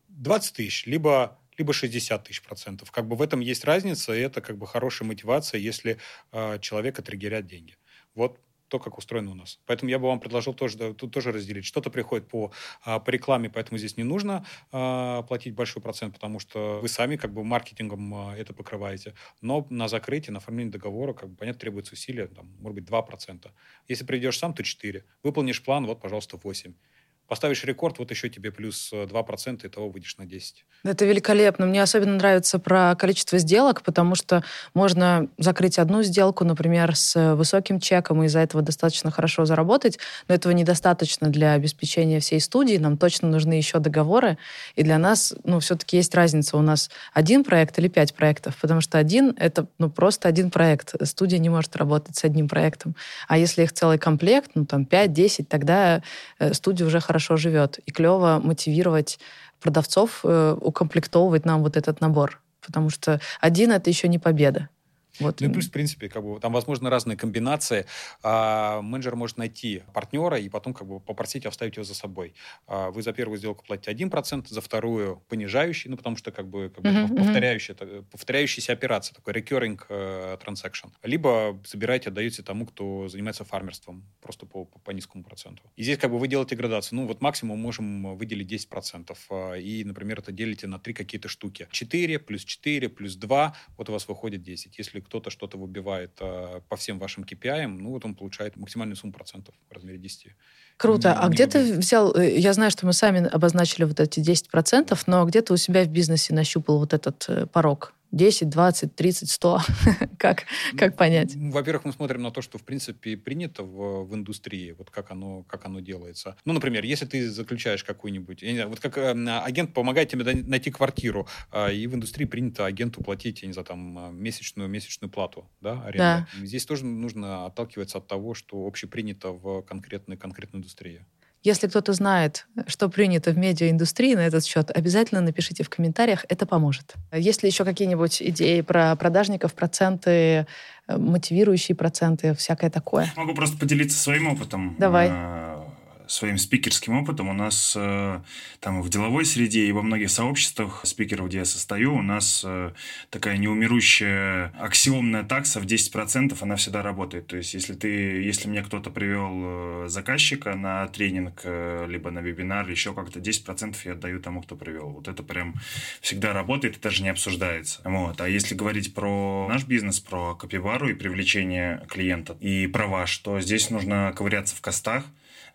20 тысяч, либо либо 60 тысяч процентов. Как бы в этом есть разница, и это как бы хорошая мотивация, если э, человека триггерят деньги. Вот то, как устроено у нас. Поэтому я бы вам предложил тоже, да, тут тоже разделить. Что-то приходит по, а, по рекламе, поэтому здесь не нужно а, платить большой процент, потому что вы сами как бы маркетингом а, это покрываете. Но на закрытие, на оформление договора, как бы, понятно, требуется усилия, там, может быть, 2%. Если придешь сам, то 4. Выполнишь план, вот, пожалуйста, 8 поставишь рекорд, вот еще тебе плюс 2%, и того выйдешь на 10. Это великолепно. Мне особенно нравится про количество сделок, потому что можно закрыть одну сделку, например, с высоким чеком, и из-за этого достаточно хорошо заработать, но этого недостаточно для обеспечения всей студии. Нам точно нужны еще договоры, и для нас, ну, все-таки есть разница. У нас один проект или пять проектов, потому что один — это, ну, просто один проект. Студия не может работать с одним проектом. А если их целый комплект, ну, там, 5-10, тогда э, студия уже хорошо хорошо живет. И клево мотивировать продавцов э, укомплектовывать нам вот этот набор. Потому что один — это еще не победа. Вот. Ну и плюс, в принципе, как бы, там возможны разные комбинации. А, менеджер может найти партнера и потом как бы попросить оставить его за собой. А, вы за первую сделку платите 1%, за вторую понижающий, ну, потому что как бы, как бы uh-huh, повторяющая, uh-huh. повторяющаяся операция, такой recurring uh, transaction. Либо забираете, отдаете тому, кто занимается фармерством, просто по, по, по низкому проценту. И здесь как бы вы делаете градацию. Ну, вот максимум можем выделить 10%. А, и, например, это делите на три какие-то штуки. 4 плюс 4 плюс 2, вот у вас выходит 10. Если кто-то что-то выбивает э, по всем вашим KPI, ну вот он получает максимальную сумму процентов в размере 10. Круто. Не, а не где выбивает. ты взял, э, я знаю, что мы сами обозначили вот эти 10%, но где ты у себя в бизнесе нащупал вот этот э, порог? 10, 20, 30, 100? как, как понять? Во-первых, мы смотрим на то, что, в принципе, принято в, в индустрии, вот как оно, как оно делается. Ну, например, если ты заключаешь какую-нибудь, я не знаю, вот как э, агент помогает тебе найти квартиру, э, и в индустрии принято агенту платить, я не знаю, там, а, месячную, месячную плату, да, аренду. Да. Здесь тоже нужно отталкиваться от того, что общепринято в конкретной, конкретной индустрии. Если кто-то знает, что принято в медиаиндустрии на этот счет, обязательно напишите в комментариях, это поможет. Есть ли еще какие-нибудь идеи про продажников, проценты, э, мотивирующие проценты, всякое такое? Могу просто поделиться своим опытом. Давай. Своим спикерским опытом у нас э, там в деловой среде и во многих сообществах спикеров, где я состою, у нас э, такая неумерущая аксиомная такса в 10%, она всегда работает. То есть, если ты, если мне кто-то привел э, заказчика на тренинг, либо на вебинар, еще как-то 10% я отдаю тому, кто привел. Вот это прям всегда работает и даже не обсуждается. Вот. А если говорить про наш бизнес, про копивару и привлечение клиентов и про ваш, то здесь нужно ковыряться в костах,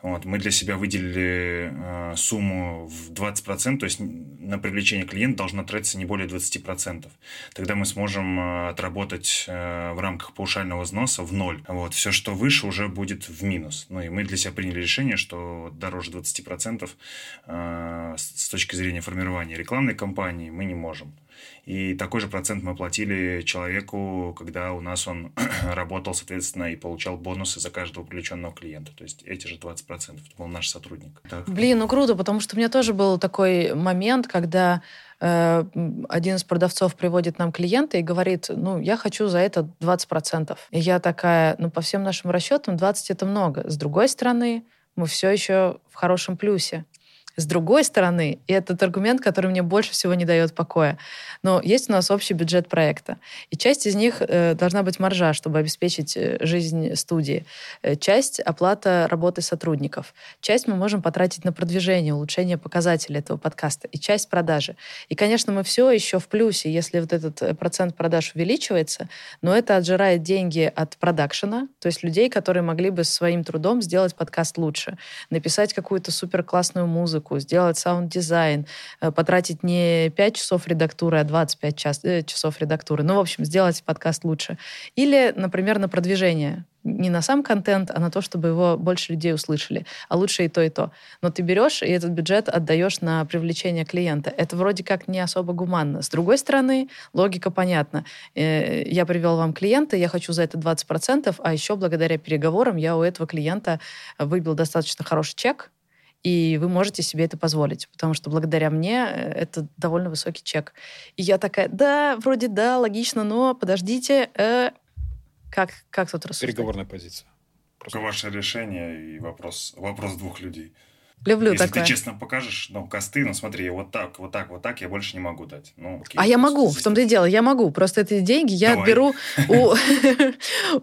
вот. Мы для себя выделили э, сумму в 20%, то есть на привлечение клиента должна тратиться не более 20%. Тогда мы сможем э, отработать э, в рамках паушального взноса в ноль. Вот. Все, что выше, уже будет в минус. Ну и мы для себя приняли решение, что дороже 20% э, с точки зрения формирования рекламной кампании мы не можем. И такой же процент мы платили человеку, когда у нас он работал, соответственно, и получал бонусы за каждого привлеченного клиента. То есть эти же 20%. Это был наш сотрудник. Так. Блин, ну круто, потому что у меня тоже был такой момент, когда э, один из продавцов приводит нам клиента и говорит, ну, я хочу за это 20%. И я такая, ну, по всем нашим расчетам 20 это много. С другой стороны, мы все еще в хорошем плюсе. С другой стороны, и этот аргумент, который мне больше всего не дает покоя, но есть у нас общий бюджет проекта, и часть из них э, должна быть маржа, чтобы обеспечить э, жизнь студии, э, часть — оплата работы сотрудников, часть мы можем потратить на продвижение, улучшение показателей этого подкаста, и часть продажи. И, конечно, мы все еще в плюсе, если вот этот э, процент продаж увеличивается, но это отжирает деньги от продакшена, то есть людей, которые могли бы своим трудом сделать подкаст лучше, написать какую-то супер классную музыку, музыку, сделать саунд-дизайн, э, потратить не 5 часов редактуры, а 25 час, э, часов редактуры. Ну, в общем, сделать подкаст лучше. Или, например, на продвижение не на сам контент, а на то, чтобы его больше людей услышали. А лучше и то, и то. Но ты берешь и этот бюджет отдаешь на привлечение клиента. Это вроде как не особо гуманно. С другой стороны, логика понятна. Э, я привел вам клиента, я хочу за это 20%, а еще благодаря переговорам я у этого клиента выбил достаточно хороший чек, и вы можете себе это позволить, потому что благодаря мне э, это довольно высокий чек. И я такая, да, вроде да, логично, но подождите, э, как, как тут рассуждать? Переговорная позиция. Просто ваше решение и вопрос, вопрос двух людей. Люблю Если такое. ты честно покажешь, ну, косты, ну, смотри, вот так, вот так, вот так, я больше не могу дать. Ну, окей, а я могу, в том-то и дело, я могу. Просто эти деньги я Давай. беру у,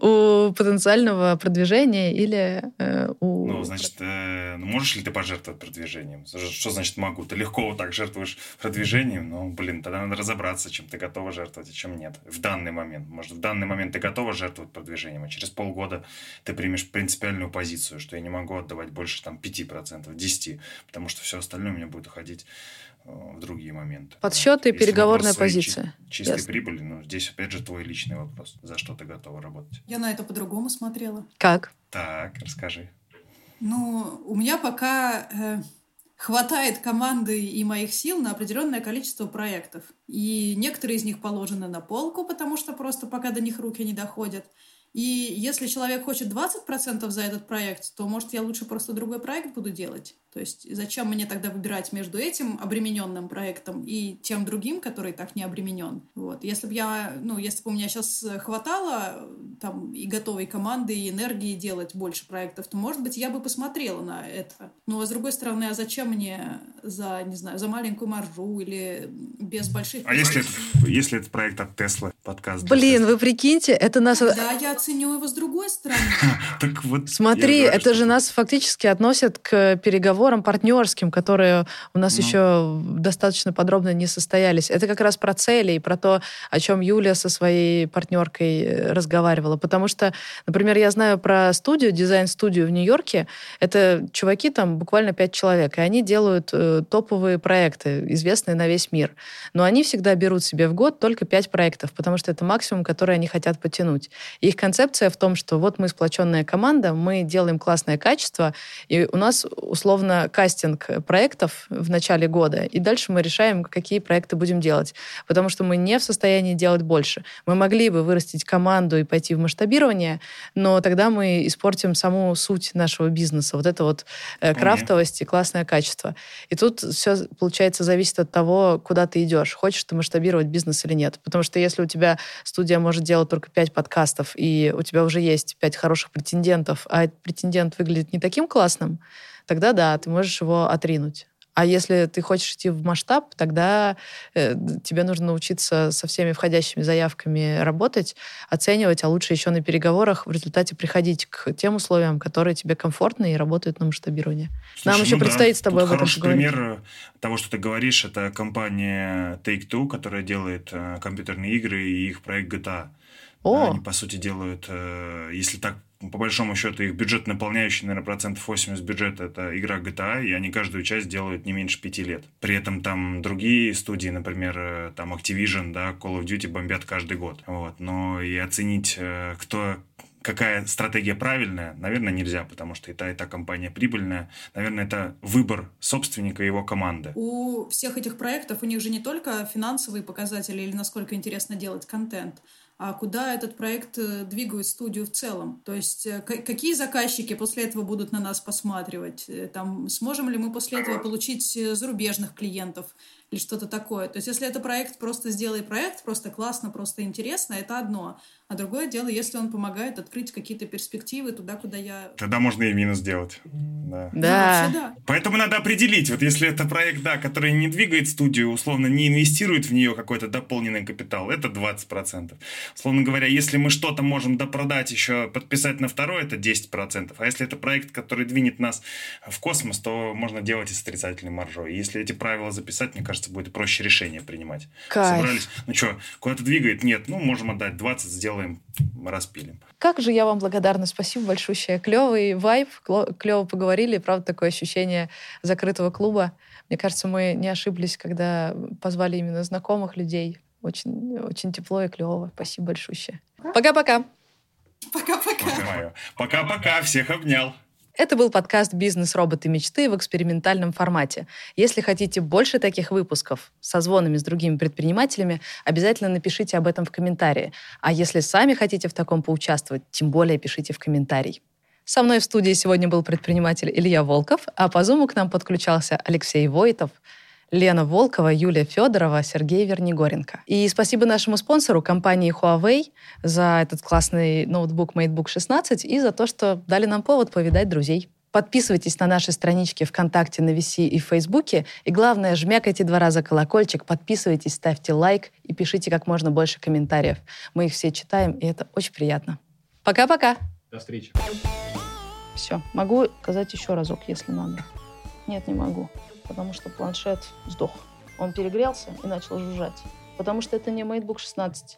у потенциального продвижения или э, у... Ну, значит, э, ну, можешь ли ты пожертвовать продвижением? Что значит могу? Ты легко вот так жертвуешь продвижением? Ну, блин, тогда надо разобраться, чем ты готова жертвовать, а чем нет. В данный момент. Может, в данный момент ты готова жертвовать продвижением, а через полгода ты примешь принципиальную позицию, что я не могу отдавать больше там 5%, 10%, 10, потому что все остальное у меня будет уходить э, в другие моменты. Подсчеты и переговорная позиция. Чи- чистой Ясно. прибыли, но здесь опять же твой личный вопрос, за что ты готова работать. Я на это по-другому смотрела. Как? Так, расскажи. Ну, у меня пока э, хватает команды и моих сил на определенное количество проектов. И некоторые из них положены на полку, потому что просто пока до них руки не доходят. И если человек хочет 20% за этот проект, то, может, я лучше просто другой проект буду делать. То есть зачем мне тогда выбирать между этим обремененным проектом и тем другим, который так не обременен? Вот. Если бы я, ну, если бы у меня сейчас хватало там и готовой команды, и энергии делать больше проектов, то, может быть, я бы посмотрела на это. Ну, а с другой стороны, а зачем мне за, не знаю, за маленькую маржу или без больших... А если это, если это проект от Теслы, подкаст? Блин, вы прикиньте, это нас... Да, я оценю его с другой стороны. Так вот... Смотри, это же нас фактически относят к переговорам партнерским, которые у нас ну. еще достаточно подробно не состоялись. Это как раз про цели и про то, о чем Юля со своей партнеркой э, разговаривала. Потому что, например, я знаю про студию, дизайн-студию в Нью-Йорке. Это чуваки там буквально пять человек, и они делают э, топовые проекты, известные на весь мир. Но они всегда берут себе в год только пять проектов, потому что это максимум, который они хотят потянуть. Их концепция в том, что вот мы сплоченная команда, мы делаем классное качество, и у нас условно условно кастинг проектов в начале года, и дальше мы решаем, какие проекты будем делать. Потому что мы не в состоянии делать больше. Мы могли бы вырастить команду и пойти в масштабирование, но тогда мы испортим саму суть нашего бизнеса. Вот это вот э, крафтовость и классное качество. И тут все, получается, зависит от того, куда ты идешь. Хочешь ты масштабировать бизнес или нет. Потому что если у тебя студия может делать только пять подкастов, и у тебя уже есть пять хороших претендентов, а этот претендент выглядит не таким классным, тогда да, ты можешь его отринуть. А если ты хочешь идти в масштаб, тогда э, тебе нужно научиться со всеми входящими заявками работать, оценивать, а лучше еще на переговорах в результате приходить к тем условиям, которые тебе комфортны и работают на масштабирование. Слушай, Нам еще ну предстоит да, с тобой об этом поговорить. пример того, что ты говоришь, это компания Take-Two, которая делает э, компьютерные игры и их проект GTA. О. Они, по сути, делают, э, если так по большому счету, их бюджет наполняющий, наверное, процентов 80 бюджета это игра GTA, и они каждую часть делают не меньше пяти лет. При этом там другие студии, например, э, там Activision, да, Call of Duty бомбят каждый год. Вот. Но и оценить, э, кто какая стратегия правильная, наверное, нельзя, потому что и та, и та компания прибыльная. Наверное, это выбор собственника и его команды. У всех этих проектов у них же не только финансовые показатели или насколько интересно делать контент, а куда этот проект э, двигает студию в целом. То есть э, какие заказчики после этого будут на нас посматривать, э, там, сможем ли мы после этого получить зарубежных клиентов или что-то такое. То есть если это проект «просто сделай проект», просто классно, просто интересно, это одно. А другое дело, если он помогает открыть какие-то перспективы туда, куда я... Тогда можно и минус делать. Да. да. Ну, да. Поэтому надо определить, вот если это проект, да, который не двигает студию, условно, не инвестирует в нее какой-то дополненный капитал, это 20%. Условно говоря, если мы что-то можем допродать еще, подписать на второй, это 10%. А если это проект, который двинет нас в космос, то можно делать и с отрицательной маржой. Если эти правила записать, мне кажется, будет проще решение принимать. Кайф. Собрались, ну что, куда-то двигает? Нет, ну, можем отдать 20, сделаем сделаем, распилим. Как же я вам благодарна. Спасибо большое. Клевый вайб, клево поговорили. Правда, такое ощущение закрытого клуба. Мне кажется, мы не ошиблись, когда позвали именно знакомых людей. Очень, очень тепло и клево. Спасибо большое. Пока-пока. Пока-пока. Пока-пока. Всех обнял. Это был подкаст «Бизнес-роботы мечты» в экспериментальном формате. Если хотите больше таких выпусков со звонами с другими предпринимателями, обязательно напишите об этом в комментарии. А если сами хотите в таком поучаствовать, тем более пишите в комментарий. Со мной в студии сегодня был предприниматель Илья Волков, а по зуму к нам подключался Алексей Войтов – Лена Волкова, Юлия Федорова, Сергей Вернигоренко. И спасибо нашему спонсору, компании Huawei, за этот классный ноутбук MateBook 16 и за то, что дали нам повод повидать друзей. Подписывайтесь на наши странички ВКонтакте, на VC и в Фейсбуке. И главное, жмякайте два раза колокольчик, подписывайтесь, ставьте лайк и пишите как можно больше комментариев. Мы их все читаем, и это очень приятно. Пока-пока. До встречи. Все. Могу сказать еще разок, если надо. Нет, не могу потому что планшет сдох. Он перегрелся и начал жужжать. Потому что это не MateBook 16.